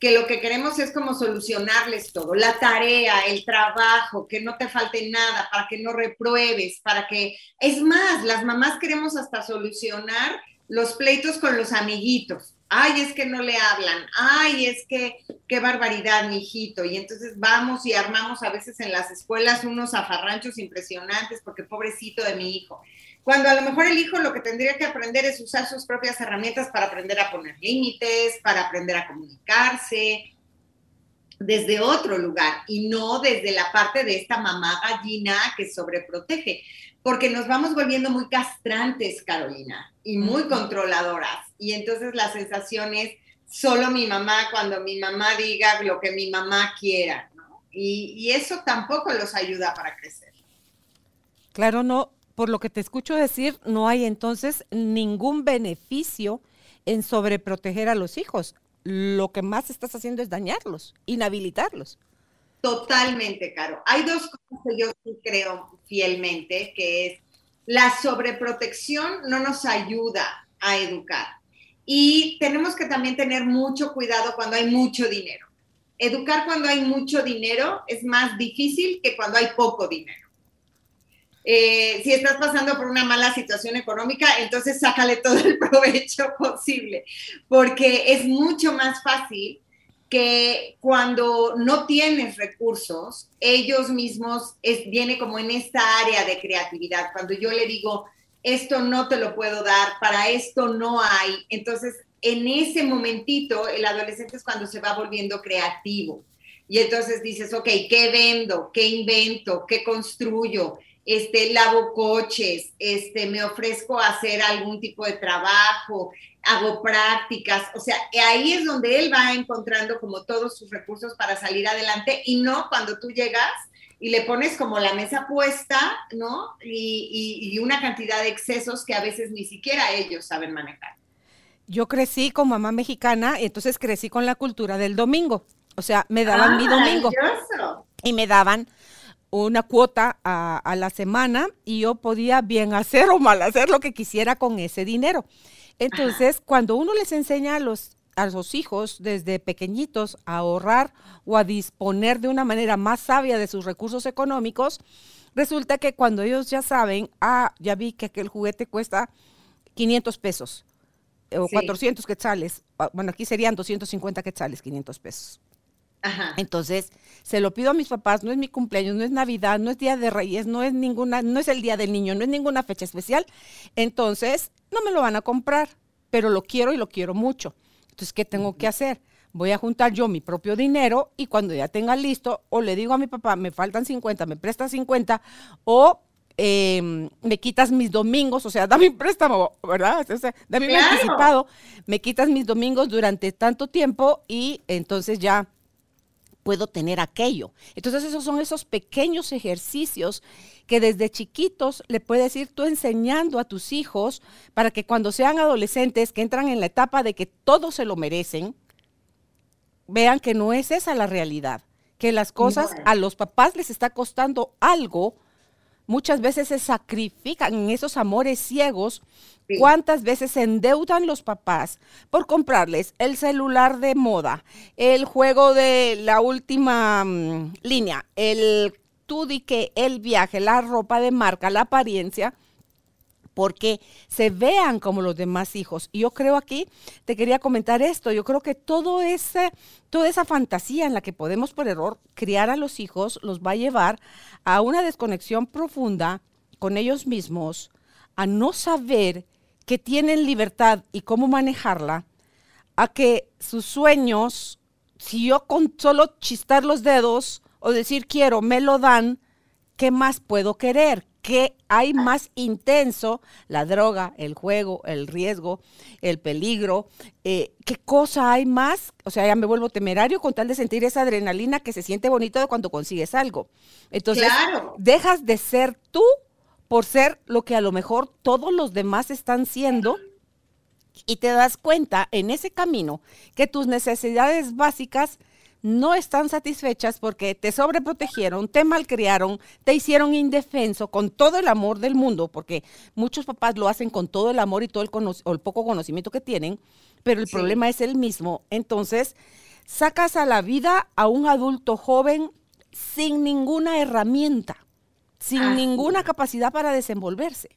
Que lo que queremos es como solucionarles todo, la tarea, el trabajo, que no te falte nada, para que no repruebes, para que... Es más, las mamás queremos hasta solucionar los pleitos con los amiguitos ay, es que no le hablan, ay, es que qué barbaridad, mi hijito. Y entonces vamos y armamos a veces en las escuelas unos afarranchos impresionantes porque pobrecito de mi hijo. Cuando a lo mejor el hijo lo que tendría que aprender es usar sus propias herramientas para aprender a poner límites, para aprender a comunicarse desde otro lugar y no desde la parte de esta mamá gallina que sobreprotege porque nos vamos volviendo muy castrantes, Carolina, y muy controladoras. Y entonces la sensación es solo mi mamá cuando mi mamá diga lo que mi mamá quiera, ¿no? Y, y eso tampoco los ayuda para crecer. Claro, no, por lo que te escucho decir, no hay entonces ningún beneficio en sobreproteger a los hijos. Lo que más estás haciendo es dañarlos, inhabilitarlos. Totalmente, Caro. Hay dos cosas que yo creo fielmente, que es la sobreprotección no nos ayuda a educar. Y tenemos que también tener mucho cuidado cuando hay mucho dinero. Educar cuando hay mucho dinero es más difícil que cuando hay poco dinero. Eh, si estás pasando por una mala situación económica, entonces sácale todo el provecho posible, porque es mucho más fácil que cuando no tienes recursos, ellos mismos es, viene como en esta área de creatividad. Cuando yo le digo, esto no te lo puedo dar, para esto no hay, entonces en ese momentito el adolescente es cuando se va volviendo creativo. Y entonces dices, ok, ¿qué vendo? ¿Qué invento? ¿Qué construyo? Este, lavo coches, este, me ofrezco a hacer algún tipo de trabajo, hago prácticas, o sea, ahí es donde él va encontrando como todos sus recursos para salir adelante y no cuando tú llegas y le pones como la mesa puesta, ¿no? Y, y, una cantidad de excesos que a veces ni siquiera ellos saben manejar. Yo crecí con mamá mexicana, entonces crecí con la cultura del domingo. O sea, me daban ah, mi domingo. Y me daban una cuota a, a, la semana y yo podía bien hacer o mal hacer lo que quisiera con ese dinero. Entonces, cuando uno les enseña a los, a los hijos desde pequeñitos a ahorrar o a disponer de una manera más sabia de sus recursos económicos, resulta que cuando ellos ya saben, ah, ya vi que aquel juguete cuesta 500 pesos o 400 quetzales, bueno, aquí serían 250 quetzales, 500 pesos. Entonces, se lo pido a mis papás, no es mi cumpleaños, no es Navidad, no es Día de Reyes, no es ninguna, no es el Día del Niño, no es ninguna fecha especial. Entonces, no me lo van a comprar, pero lo quiero y lo quiero mucho. Entonces, ¿qué tengo que hacer? Voy a juntar yo mi propio dinero y cuando ya tenga listo, o le digo a mi papá, me faltan 50, me prestas 50, o em, me quitas mis domingos, o sea, dame un préstamo, ¿verdad? O sea, dame un anticipado, me quitas mis domingos durante tanto tiempo y entonces ya puedo tener aquello. Entonces esos son esos pequeños ejercicios que desde chiquitos le puedes ir tú enseñando a tus hijos para que cuando sean adolescentes, que entran en la etapa de que todos se lo merecen, vean que no es esa la realidad, que las cosas a los papás les está costando algo muchas veces se sacrifican en esos amores ciegos. ¿Cuántas veces se endeudan los papás por comprarles el celular de moda, el juego de la última mm, línea, el tú di que el viaje, la ropa de marca, la apariencia? Porque se vean como los demás hijos. Y yo creo aquí, te quería comentar esto, yo creo que todo ese, toda esa fantasía en la que podemos por error criar a los hijos los va a llevar a una desconexión profunda con ellos mismos, a no saber que tienen libertad y cómo manejarla, a que sus sueños, si yo con solo chistar los dedos o decir quiero, me lo dan, ¿qué más puedo querer? ¿Qué hay más intenso? La droga, el juego, el riesgo, el peligro. Eh, ¿Qué cosa hay más? O sea, ya me vuelvo temerario con tal de sentir esa adrenalina que se siente bonito cuando consigues algo. Entonces, dejas de ser tú por ser lo que a lo mejor todos los demás están siendo y te das cuenta en ese camino que tus necesidades básicas no están satisfechas porque te sobreprotegieron, te malcriaron, te hicieron indefenso con todo el amor del mundo, porque muchos papás lo hacen con todo el amor y todo el, el poco conocimiento que tienen, pero el problema es el mismo. Entonces, sacas a la vida a un adulto joven sin ninguna herramienta, sin ninguna capacidad para desenvolverse.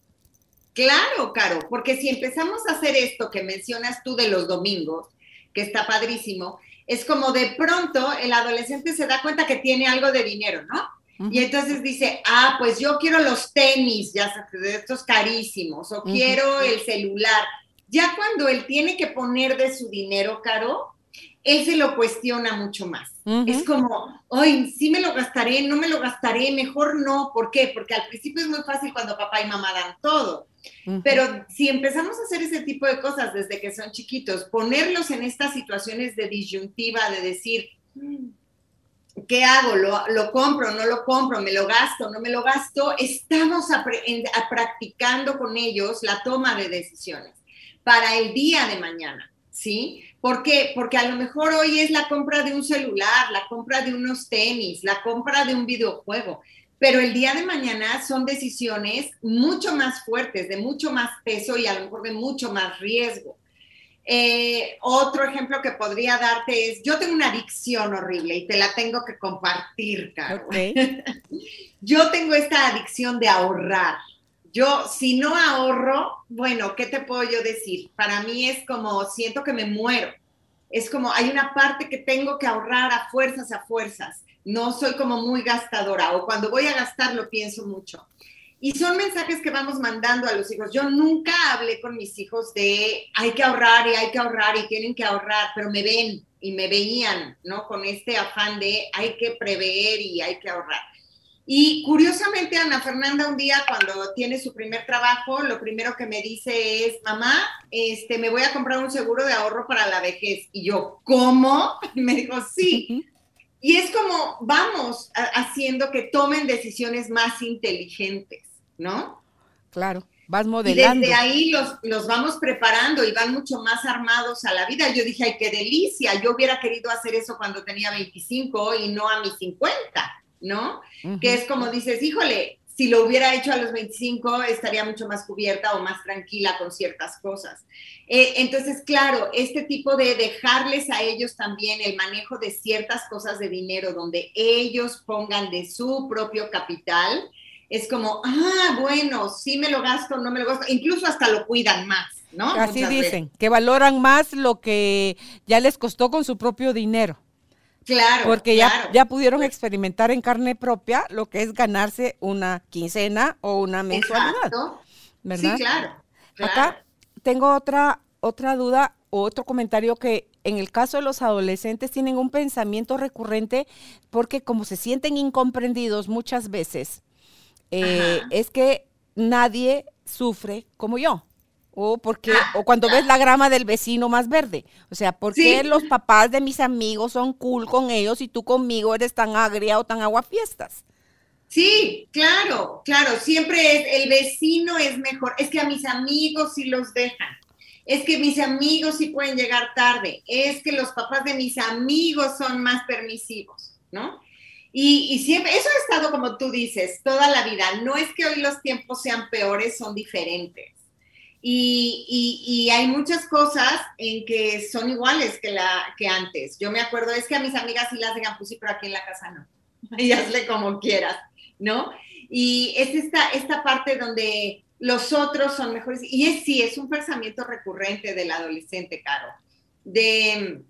Claro, Caro, porque si empezamos a hacer esto que mencionas tú de los domingos, que está padrísimo, es como de pronto el adolescente se da cuenta que tiene algo de dinero, ¿no? Y entonces dice, ah, pues yo quiero los tenis, ya de estos carísimos, o quiero el celular. Ya cuando él tiene que poner de su dinero caro, él se lo cuestiona mucho más. Es como, hoy sí me lo gastaré, no me lo gastaré, mejor no. ¿Por qué? Porque al principio es muy fácil cuando papá y mamá dan todo. Pero si empezamos a hacer ese tipo de cosas desde que son chiquitos, ponerlos en estas situaciones de disyuntiva, de decir, mm, ¿qué hago? ¿Lo, lo compro? ¿No lo compro? ¿Me lo gasto? ¿No me lo gasto? Estamos practicando con ellos la toma de decisiones para el día de mañana. ¿sí? Porque a lo mejor hoy es la compra de un celular, la compra de unos tenis, la compra de un videojuego, pero el día de mañana son decisiones mucho más fuertes, de mucho más peso y a lo mejor de mucho más riesgo. Eh, otro ejemplo que podría darte es, yo tengo una adicción horrible y te la tengo que compartir, Caro. yo tengo esta adicción de ahorrar. Yo, si no ahorro, bueno, ¿qué te puedo yo decir? Para mí es como, siento que me muero. Es como, hay una parte que tengo que ahorrar a fuerzas, a fuerzas. No soy como muy gastadora o cuando voy a gastar lo pienso mucho. Y son mensajes que vamos mandando a los hijos. Yo nunca hablé con mis hijos de hay que ahorrar y hay que ahorrar y tienen que ahorrar, pero me ven y me veían, ¿no? Con este afán de hay que prever y hay que ahorrar. Y curiosamente, Ana Fernanda, un día cuando tiene su primer trabajo, lo primero que me dice es, mamá, este, me voy a comprar un seguro de ahorro para la vejez. Y yo, ¿cómo? Y me dijo, sí. Y es como, vamos haciendo que tomen decisiones más inteligentes, ¿no? Claro, vas modelando. Y desde ahí los, los vamos preparando y van mucho más armados a la vida. Yo dije, ay, qué delicia, yo hubiera querido hacer eso cuando tenía 25 y no a mis 50 ¿no? Que es como dices, híjole, si lo hubiera hecho a los 25 estaría mucho más cubierta o más tranquila con ciertas cosas. Eh, entonces, claro, este tipo de dejarles a ellos también el manejo de ciertas cosas de dinero donde ellos pongan de su propio capital, es como, ah, bueno, sí me lo gasto, no me lo gasto, incluso hasta lo cuidan más. ¿No? Así dicen, que valoran más lo que ya les costó con su propio dinero. Claro. Porque Ya, ya pudieron experimentar en carne propia lo que es ganarse una quincena o una mensualidad. ¿Verdad? Sí, claro, Acá tengo otra, otra duda o otro comentario que en el caso de los adolescentes tienen un pensamiento recurrente porque como se sienten incomprendidos muchas veces, eh, es que nadie sufre como yo. O porque, ah, o cuando ves la grama del vecino más verde. O sea, ¿por qué los papás de mis amigos son cool con ellos y tú conmigo eres tan agria o tan aguafiestas? Sí, claro, claro. Siempre es, el vecino es mejor. Es que a mis amigos sí los dejan. Es que mis amigos sí pueden llegar tarde. Es que los papás de mis amigos son más permisivos, ¿no? Y, y, siempre, eso ha estado como tú dices, toda la vida. No es que hoy los tiempos sean peores, son diferentes. Y, hay muchas cosas en que son iguales que, la, que antes. Yo me acuerdo, es que a mis amigas sí las digan, pues sí, pero aquí en la casa no. Y hazle como quieras, ¿no? Y es esta, esta parte donde los otros son mejores. Y es sí, es un pensamiento recurrente del adolescente, Caro, de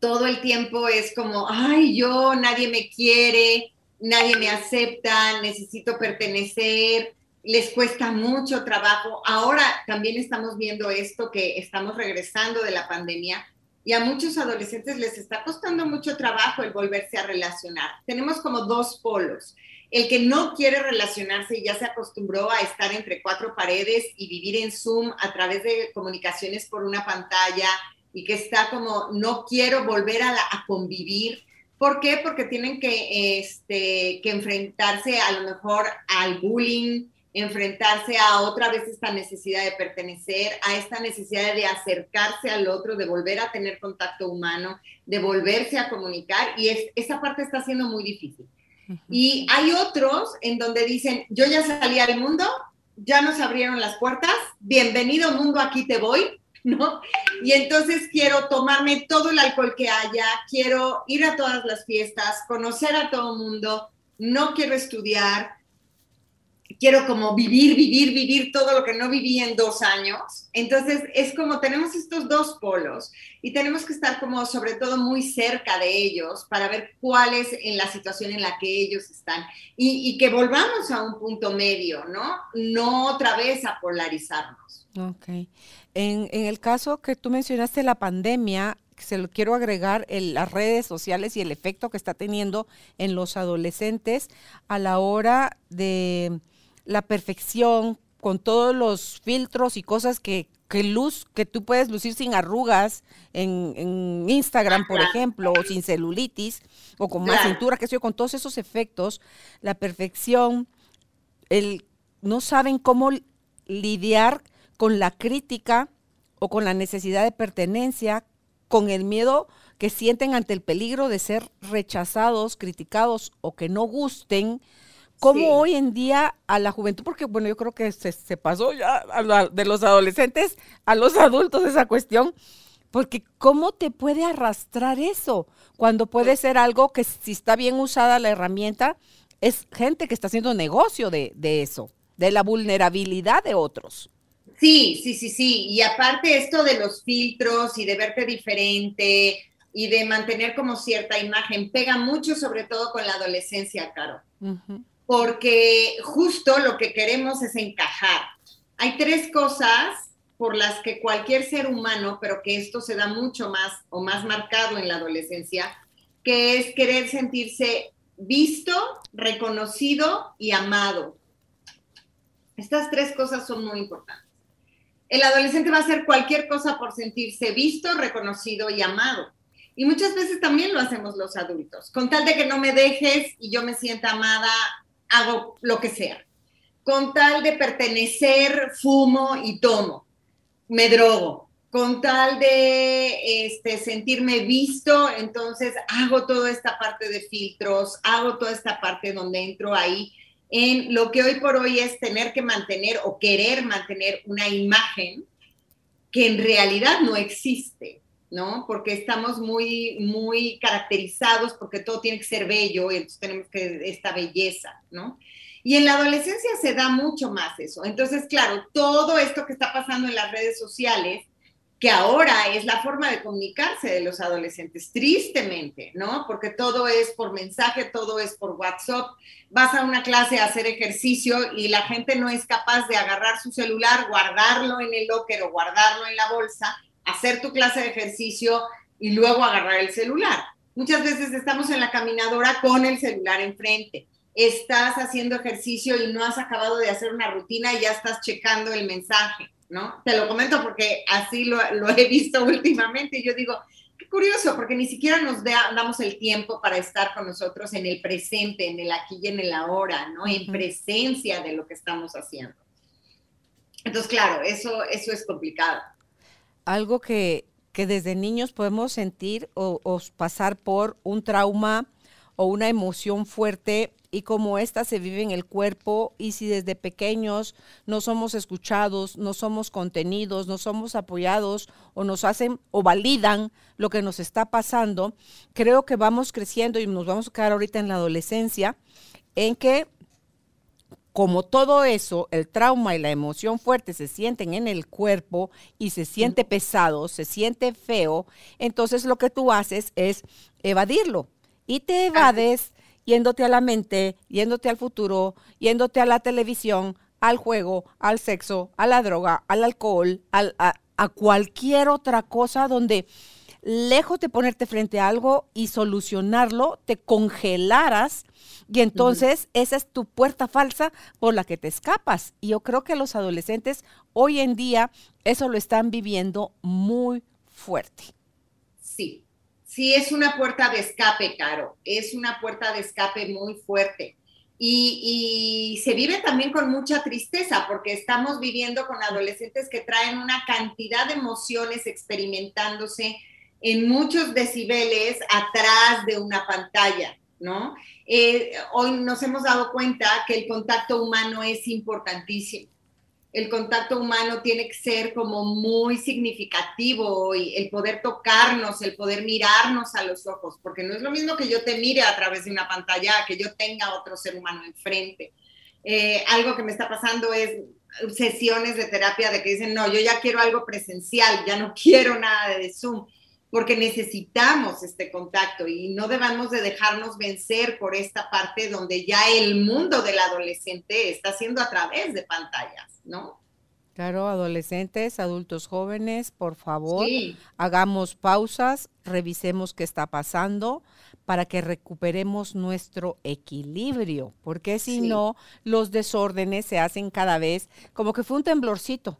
todo el tiempo es como, ay, yo, nadie me quiere, nadie me acepta, necesito pertenecer, les cuesta mucho trabajo. Ahora también estamos viendo esto que estamos regresando de la pandemia y a muchos adolescentes les está costando mucho trabajo el volverse a relacionar. Tenemos como dos polos. El que no quiere relacionarse y ya se acostumbró a estar entre cuatro paredes y vivir en Zoom a través de comunicaciones por una pantalla y que está como, no quiero volver a, convivir. ¿Por qué? Porque tienen que, este, que enfrentarse a lo mejor al bullying, enfrentarse a otra vez esta necesidad de pertenecer, a esta necesidad de acercarse al otro, de volver a tener contacto humano, de volverse a comunicar, y es, esa parte está siendo muy difícil. Y hay otros en donde dicen, yo ya salí al mundo, ya nos abrieron las puertas, bienvenido mundo, aquí te voy, ¿no? Y entonces quiero tomarme todo el alcohol que haya, quiero ir a todas las fiestas, conocer a todo el mundo, no quiero estudiar, quiero como vivir, vivir, vivir todo lo que no viví en dos años. Entonces es como tenemos estos dos polos y tenemos que estar como sobre todo muy cerca de ellos para ver cuál es en la situación en la que ellos están y, que volvamos a un punto medio, ¿no? No otra vez a polarizarnos. Ok. En, en el caso que tú mencionaste la pandemia, se lo quiero agregar las redes sociales y el efecto que está teniendo en los adolescentes a la hora de la perfección, con todos los filtros y cosas que, que luz, que tú puedes lucir sin arrugas en, Instagram, por ejemplo, o sin celulitis, o con más cintura, que sé yo, con todos esos efectos, la perfección, el no saben cómo lidiar con la crítica o con la necesidad de pertenencia, con el miedo que sienten ante el peligro de ser rechazados, criticados o que no gusten, cómo hoy en día a la juventud, porque bueno, yo creo que se, pasó ya de los adolescentes a los adultos esa cuestión, porque cómo te puede arrastrar eso cuando puede ser algo que si está bien usada la herramienta, es gente que está haciendo negocio de, de eso, de la vulnerabilidad de otros. Sí, sí, sí, sí. Y aparte esto de los filtros y de verte diferente y de mantener como cierta imagen, pega mucho sobre todo con la adolescencia, Caro porque justo lo que queremos es encajar. Hay tres cosas por las que cualquier ser humano, pero que esto se da mucho más o más marcado en la adolescencia, que es querer sentirse visto, reconocido y amado. Estas tres cosas son muy importantes. El adolescente va a hacer cualquier cosa por sentirse visto, reconocido y amado. Y muchas veces también lo hacemos los adultos. Con tal de que no me dejes y yo me sienta amada, hago lo que sea. Con tal de pertenecer, fumo y tomo, me drogo. Con tal de este, sentirme visto, entonces hago toda esta parte de filtros, hago toda esta parte donde entro ahí en lo que hoy por hoy es tener que mantener o querer mantener una imagen que en realidad no existe. ¿No? Porque estamos muy, muy caracterizados porque todo tiene que ser bello y tenemos que esta belleza, ¿no? Y en la adolescencia se da mucho más eso. Entonces, claro, todo esto que está pasando en las redes sociales, que ahora es la forma de comunicarse de los adolescentes, tristemente, ¿no? Porque todo es por mensaje, todo es por WhatsApp. Vas a una clase a hacer ejercicio y la gente no es capaz de agarrar su celular, guardarlo en el locker o guardarlo en la bolsa hacer tu clase de ejercicio y luego agarrar el celular. Muchas veces estamos en la caminadora con el celular enfrente. Estás haciendo ejercicio y no has acabado de hacer una rutina y ya estás checando el mensaje, ¿no? Te lo comento porque así lo, he visto últimamente y yo digo, qué curioso, porque ni siquiera nos damos el tiempo para estar con nosotros en el presente, en el aquí y en el ahora, ¿no? En presencia de lo que estamos haciendo. Entonces, claro, eso, eso es complicado algo que, desde niños podemos sentir o, pasar por un trauma o una emoción fuerte y como esta se vive en el cuerpo y si desde pequeños no somos escuchados, no somos contenidos, no somos apoyados o nos hacen o validan lo que nos está pasando, creo que vamos creciendo y nos vamos a quedar ahorita en la adolescencia en que como todo eso, el trauma y la emoción fuerte se sienten en el cuerpo y se siente pesado, se siente feo, entonces lo que tú haces es evadirlo. Y te evades yéndote a la mente, yéndote al futuro, yéndote a la televisión, al juego, al sexo, a la droga, al alcohol, a, a cualquier otra cosa donde lejos de ponerte frente a algo y solucionarlo, te congelaras y entonces esa es tu puerta falsa por la que te escapas. Y yo creo que los adolescentes hoy en día eso lo están viviendo muy fuerte. Sí, sí es una puerta de escape, Caro, es una puerta de escape muy fuerte. Y, y, se vive también con mucha tristeza porque estamos viviendo con adolescentes que traen una cantidad de emociones experimentándose en muchos decibeles atrás de una pantalla. ¿no? Eh, hoy nos hemos dado cuenta que el contacto humano es importantísimo. El contacto humano tiene que ser como muy significativo y el poder tocarnos, el poder mirarnos a los ojos, porque no es lo mismo que yo te mire a través de una pantalla, que yo tenga otro ser humano enfrente. Eh, algo que me está pasando es sesiones de terapia de que dicen, no, yo ya quiero algo presencial, ya no quiero nada de Zoom porque necesitamos este contacto y no debemos de dejarnos vencer por esta parte donde ya el mundo del adolescente está siendo a través de pantallas, ¿no? Claro, adolescentes, adultos jóvenes, por favor, hagamos pausas, revisemos qué está pasando para que recuperemos nuestro equilibrio, porque si no, los desórdenes se hacen cada vez como que fue un temblorcito,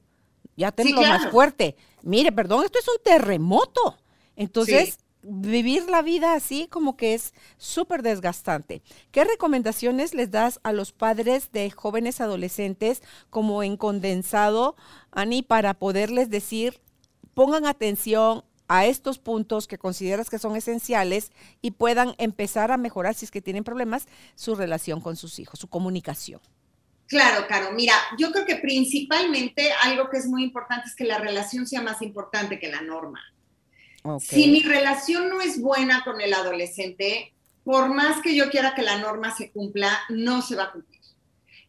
ya tembló más fuerte. Mire, perdón, esto es un terremoto. Entonces, vivir la vida así como que es súper desgastante. ¿Qué recomendaciones les das a los padres de jóvenes adolescentes como en condensado, Ani, para poderles decir, pongan atención a estos puntos que consideras que son esenciales y puedan empezar a mejorar, si es que tienen problemas, su relación con sus hijos, su comunicación? Claro, Caro. Mira, yo creo que principalmente algo que es muy importante es que la relación sea más importante que la norma. Si mi relación no es buena con el adolescente, por más que yo quiera que la norma se cumpla, no se va a cumplir.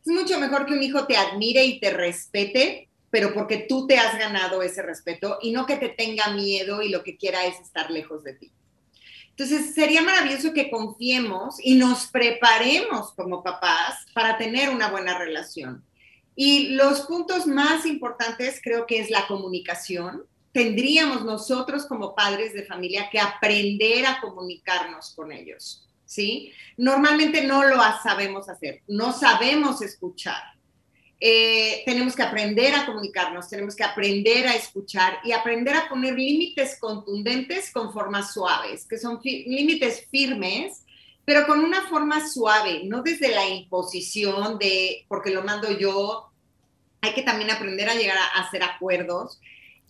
Es mucho mejor que un hijo te admire y te respete, pero porque tú te has ganado ese respeto y no que te tenga miedo y lo que quiera es estar lejos de ti. Entonces, sería maravilloso que confiemos y nos preparemos como papás para tener una buena relación. Y los puntos más importantes creo que es la comunicación, tendríamos nosotros como padres de familia que aprender a comunicarnos con ellos, ¿sí? Normalmente no lo sabemos hacer, no sabemos escuchar. Eh, tenemos que aprender a comunicarnos, tenemos que aprender a escuchar y aprender a poner límites contundentes con formas suaves, que son límites firmes, pero con una forma suave, no desde la imposición de, porque lo mando yo, hay que también aprender a llegar a hacer acuerdos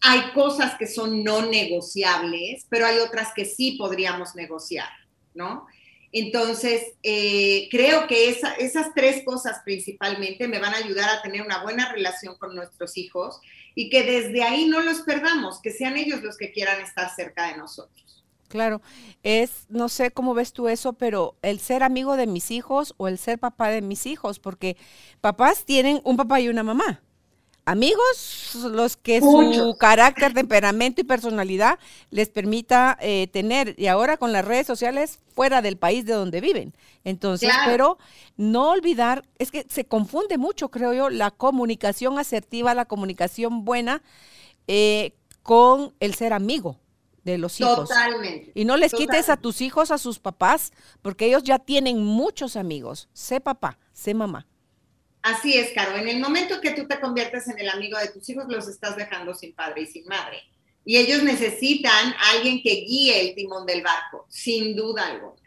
hay cosas que son no negociables, pero hay otras que sí podríamos negociar, ¿no? Entonces, eh, creo que esas tres cosas principalmente me van a ayudar a tener una buena relación con nuestros hijos y que desde ahí no los perdamos, que sean ellos los que quieran estar cerca de nosotros. Claro, es, no sé cómo ves tú eso, pero el ser amigo de mis hijos o el ser papá de mis hijos, porque papás tienen un papá y una mamá amigos, los que su carácter, temperamento y personalidad les permita eh, tener, y ahora con las redes sociales fuera del país de donde viven. Entonces, pero no olvidar, es que se confunde mucho, creo yo, la comunicación asertiva, la comunicación buena eh, con el ser amigo de los hijos. Totalmente. Y no les quites a tus hijos a sus papás, porque ellos ya tienen muchos amigos. Sé papá, sé mamá. Así es, Caro. En el momento que tú te conviertes en el amigo de tus hijos, los estás dejando sin padre y sin madre. Y ellos necesitan a alguien que guíe el timón del barco, sin duda alguna.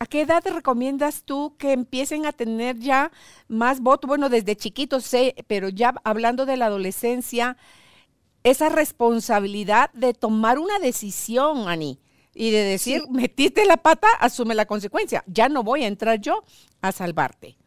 ¿A qué edad recomiendas tú que empiecen a tener ya más voto? Bueno, desde chiquitos sé, pero ya hablando de la adolescencia, esa responsabilidad de tomar una decisión, Ani, y de decir, metiste la pata, asume la consecuencia. Ya no voy a entrar yo a salvarte.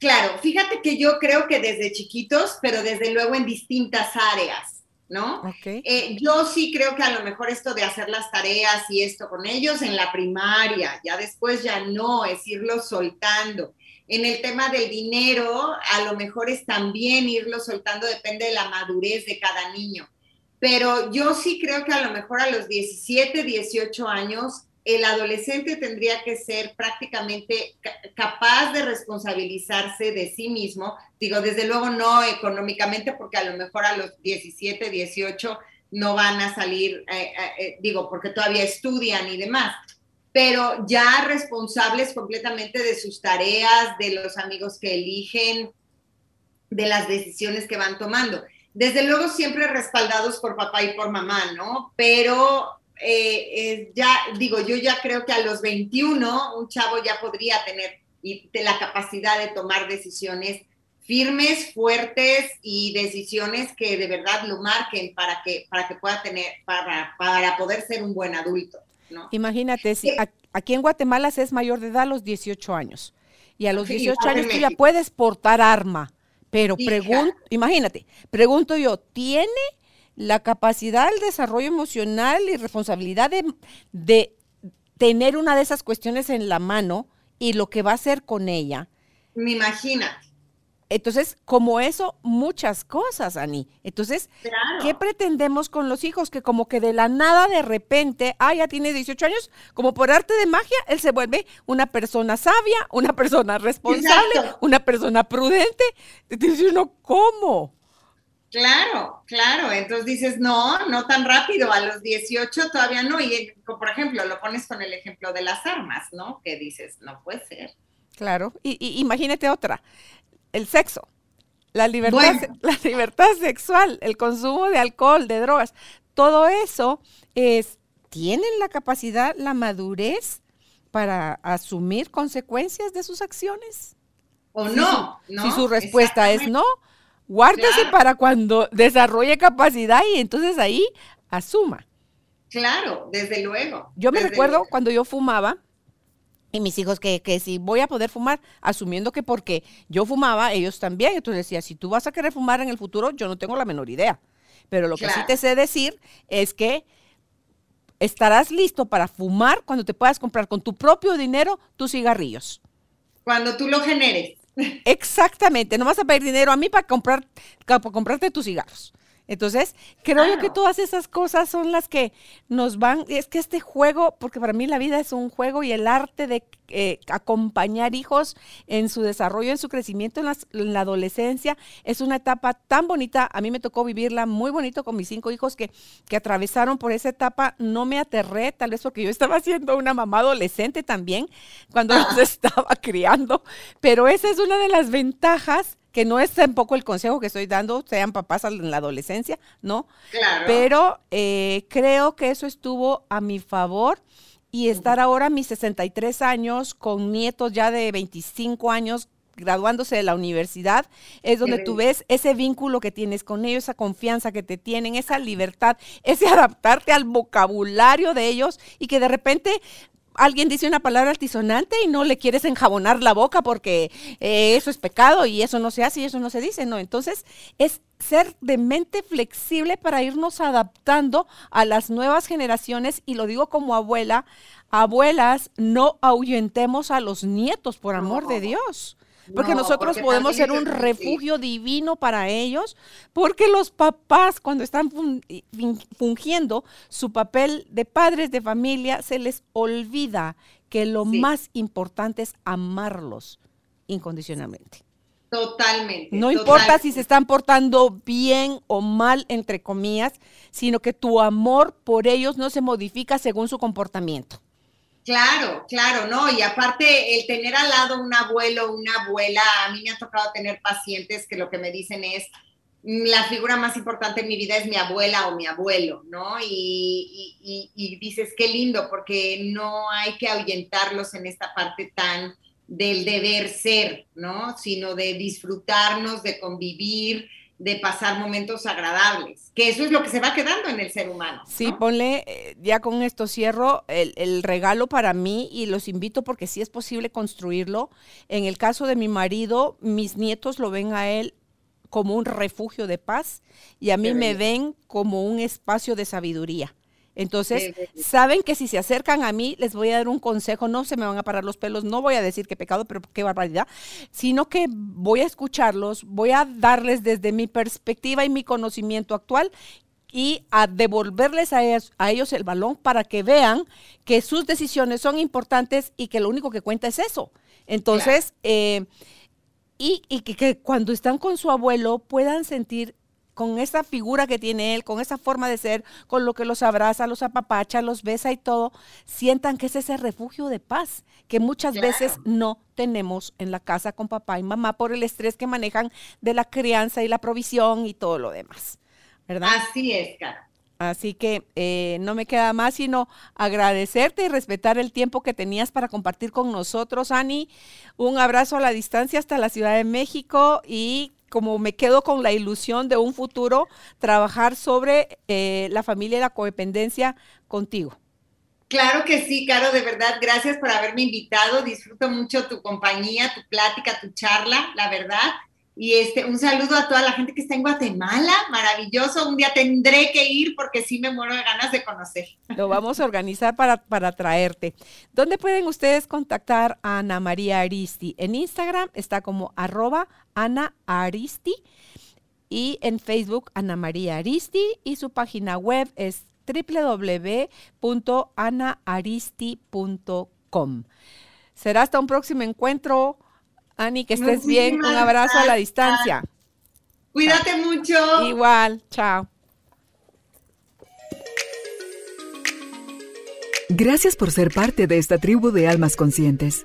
Claro, fíjate que yo creo que desde chiquitos, pero desde luego en distintas áreas, ¿no? Eh, yo sí creo que a lo mejor esto de hacer las tareas y esto con ellos en la primaria, ya después ya no, es irlo soltando. En el tema del dinero, a lo mejor es también irlo soltando, depende de la madurez de cada niño. Pero yo sí creo que a lo mejor a los 17, 18 años, el adolescente tendría que ser prácticamente capaz de responsabilizarse de sí mismo. Digo, desde luego no económicamente, porque a lo mejor a los 17, 18 no van a salir, eh, eh, eh, digo, porque todavía estudian y demás pero ya responsables completamente de sus tareas, de los amigos que eligen, de las decisiones que van tomando. Desde luego siempre respaldados por papá y por mamá, ¿no? Pero eh, ya, digo, yo ya creo que a los 21 un chavo ya podría tener la capacidad de tomar decisiones firmes, fuertes y decisiones que de verdad lo marquen para que, para que pueda tener, para, para poder ser un buen adulto. Imagínate, si aquí en Guatemala se es mayor de edad a los 18 años. Y a los 18 años tú ya puedes portar arma, pero pregunto, imagínate, pregunto yo, ¿tiene la capacidad, el desarrollo emocional y responsabilidad de, de tener una de esas cuestiones en la mano y lo que va a hacer con ella? Me imagínate. Entonces, como eso, muchas cosas, Ani. Entonces, ¿qué pretendemos con los hijos? Que como que de la nada, de repente, ah, ya tiene 18 años, como por arte de magia, él se vuelve una persona sabia, una persona responsable, una persona prudente. Dice uno, ¿cómo? Claro, claro. Entonces dices, no, no tan rápido, a los 18 todavía no. Y, por ejemplo, lo pones con el ejemplo de las armas, ¿no? Que dices, no puede ser. Claro, y imagínate otra el sexo, la libertad, la libertad sexual, el consumo de alcohol, de drogas, todo eso es, tienen la capacidad, la madurez para asumir consecuencias de sus acciones. O no, Si su respuesta es no, guárdese para cuando desarrolle capacidad y entonces ahí asuma. Claro, desde luego. Yo me recuerdo cuando yo fumaba, y mis hijos que, que, si voy a poder fumar, asumiendo que porque yo fumaba, ellos también. Entonces decía, si tú vas a querer fumar en el futuro, yo no tengo la menor idea. Pero lo que sí te sé decir es que estarás listo para fumar cuando te puedas comprar con tu propio dinero tus cigarrillos. Cuando tú lo generes. Exactamente, no vas a pedir dinero a mí para, comprar, para comprarte tus cigarros. Entonces, creo yo que todas esas cosas son las que nos van, es que este juego, porque para mí la vida es un juego y el arte de eh, acompañar hijos en su desarrollo, en su crecimiento en, la adolescencia, es una etapa tan bonita. A mí me tocó vivirla muy bonito con mis cinco hijos que, que atravesaron por esa etapa. No me aterré, tal vez porque yo estaba siendo una mamá adolescente también cuando los estaba criando, pero esa es una de las ventajas que no es tampoco el consejo que estoy dando, sean papás en la adolescencia, ¿no? Claro. Pero eh, creo que eso estuvo a mi favor y estar ahora a mis 63 años con nietos ya de 25 años graduándose de la universidad, es donde tú ves ese vínculo que tienes con ellos, esa confianza que te tienen, esa libertad, ese adaptarte al vocabulario de ellos y que de repente alguien dice una palabra altisonante y no le quieres enjabonar la boca porque eh, eso es pecado y eso no se hace y eso no se dice, no. Entonces es ser de mente flexible para irnos adaptando a las nuevas generaciones y lo digo como abuela, abuelas, no ahuyentemos a los nietos, por amor de Dios. Porque nosotros podemos ser un refugio divino para ellos, porque los papás cuando están fungiendo su papel de padres de familia, se les olvida que lo más importante es amarlos incondicionalmente. Totalmente. No importa si se están portando bien o mal, entre comillas, sino que tu amor por ellos no se modifica según su comportamiento. Claro, claro, no, y aparte el tener al lado un abuelo, una abuela, a mí me ha tocado tener pacientes que lo que me dicen es, mm, la figura más importante en mi vida es mi abuela o mi abuelo, ¿no? Y, y, dices, qué lindo, porque no hay que ahuyentarlos en esta parte tan del deber ser, ¿no? Sino de disfrutarnos, de convivir, de pasar momentos agradables, que eso es lo que se va quedando en el ser humano. Sí, ponle, eh, ya con esto cierro, el, regalo para mí y los invito porque sí es posible construirlo. En el caso de mi marido, mis nietos lo ven a él como un refugio de paz y a mí me ven como un espacio de sabiduría. Entonces, saben que si se acercan a mí, les voy a dar un consejo, no se me van a parar los pelos, no voy a decir qué pecado, pero qué barbaridad, sino que voy a escucharlos, voy a darles desde mi perspectiva y mi conocimiento actual y a devolverles a ellos, el balón para que vean que sus decisiones son importantes y que lo único que cuenta es eso. Entonces, eh, y, que, cuando están con su abuelo puedan sentir con esa figura que tiene él, con esa forma de ser, con lo que los abraza, los apapacha, los besa y todo, sientan que es ese refugio de paz que muchas veces no tenemos en la casa con papá y mamá por el estrés que manejan de la crianza y la provisión y todo lo demás. ¿Verdad? Así es, cara. Así que eh, no me queda más sino agradecerte y respetar el tiempo que tenías para compartir con nosotros, Ani. Un abrazo a la distancia hasta la Ciudad de México y como me quedo con la ilusión de un futuro, trabajar sobre eh, la familia y la codependencia contigo. Claro que sí, Caro, de verdad, gracias por haberme invitado. Disfruto mucho tu compañía, tu plática, tu charla, la verdad. Y este, un saludo a toda la gente que está en Guatemala, maravilloso. Un día tendré que ir porque sí me muero de ganas de conocer. Lo vamos a organizar para, para traerte. ¿Dónde pueden ustedes contactar a Ana María Aristi? En Instagram está como arroba Ana Aristi y en Facebook Ana María Aristi y su página web es www.anaaristi.com. Será hasta un próximo encuentro. Ani, que estés bien. Un abrazo a la distancia. Cuídate mucho. Igual, chao. Gracias por ser parte de esta tribu de almas conscientes.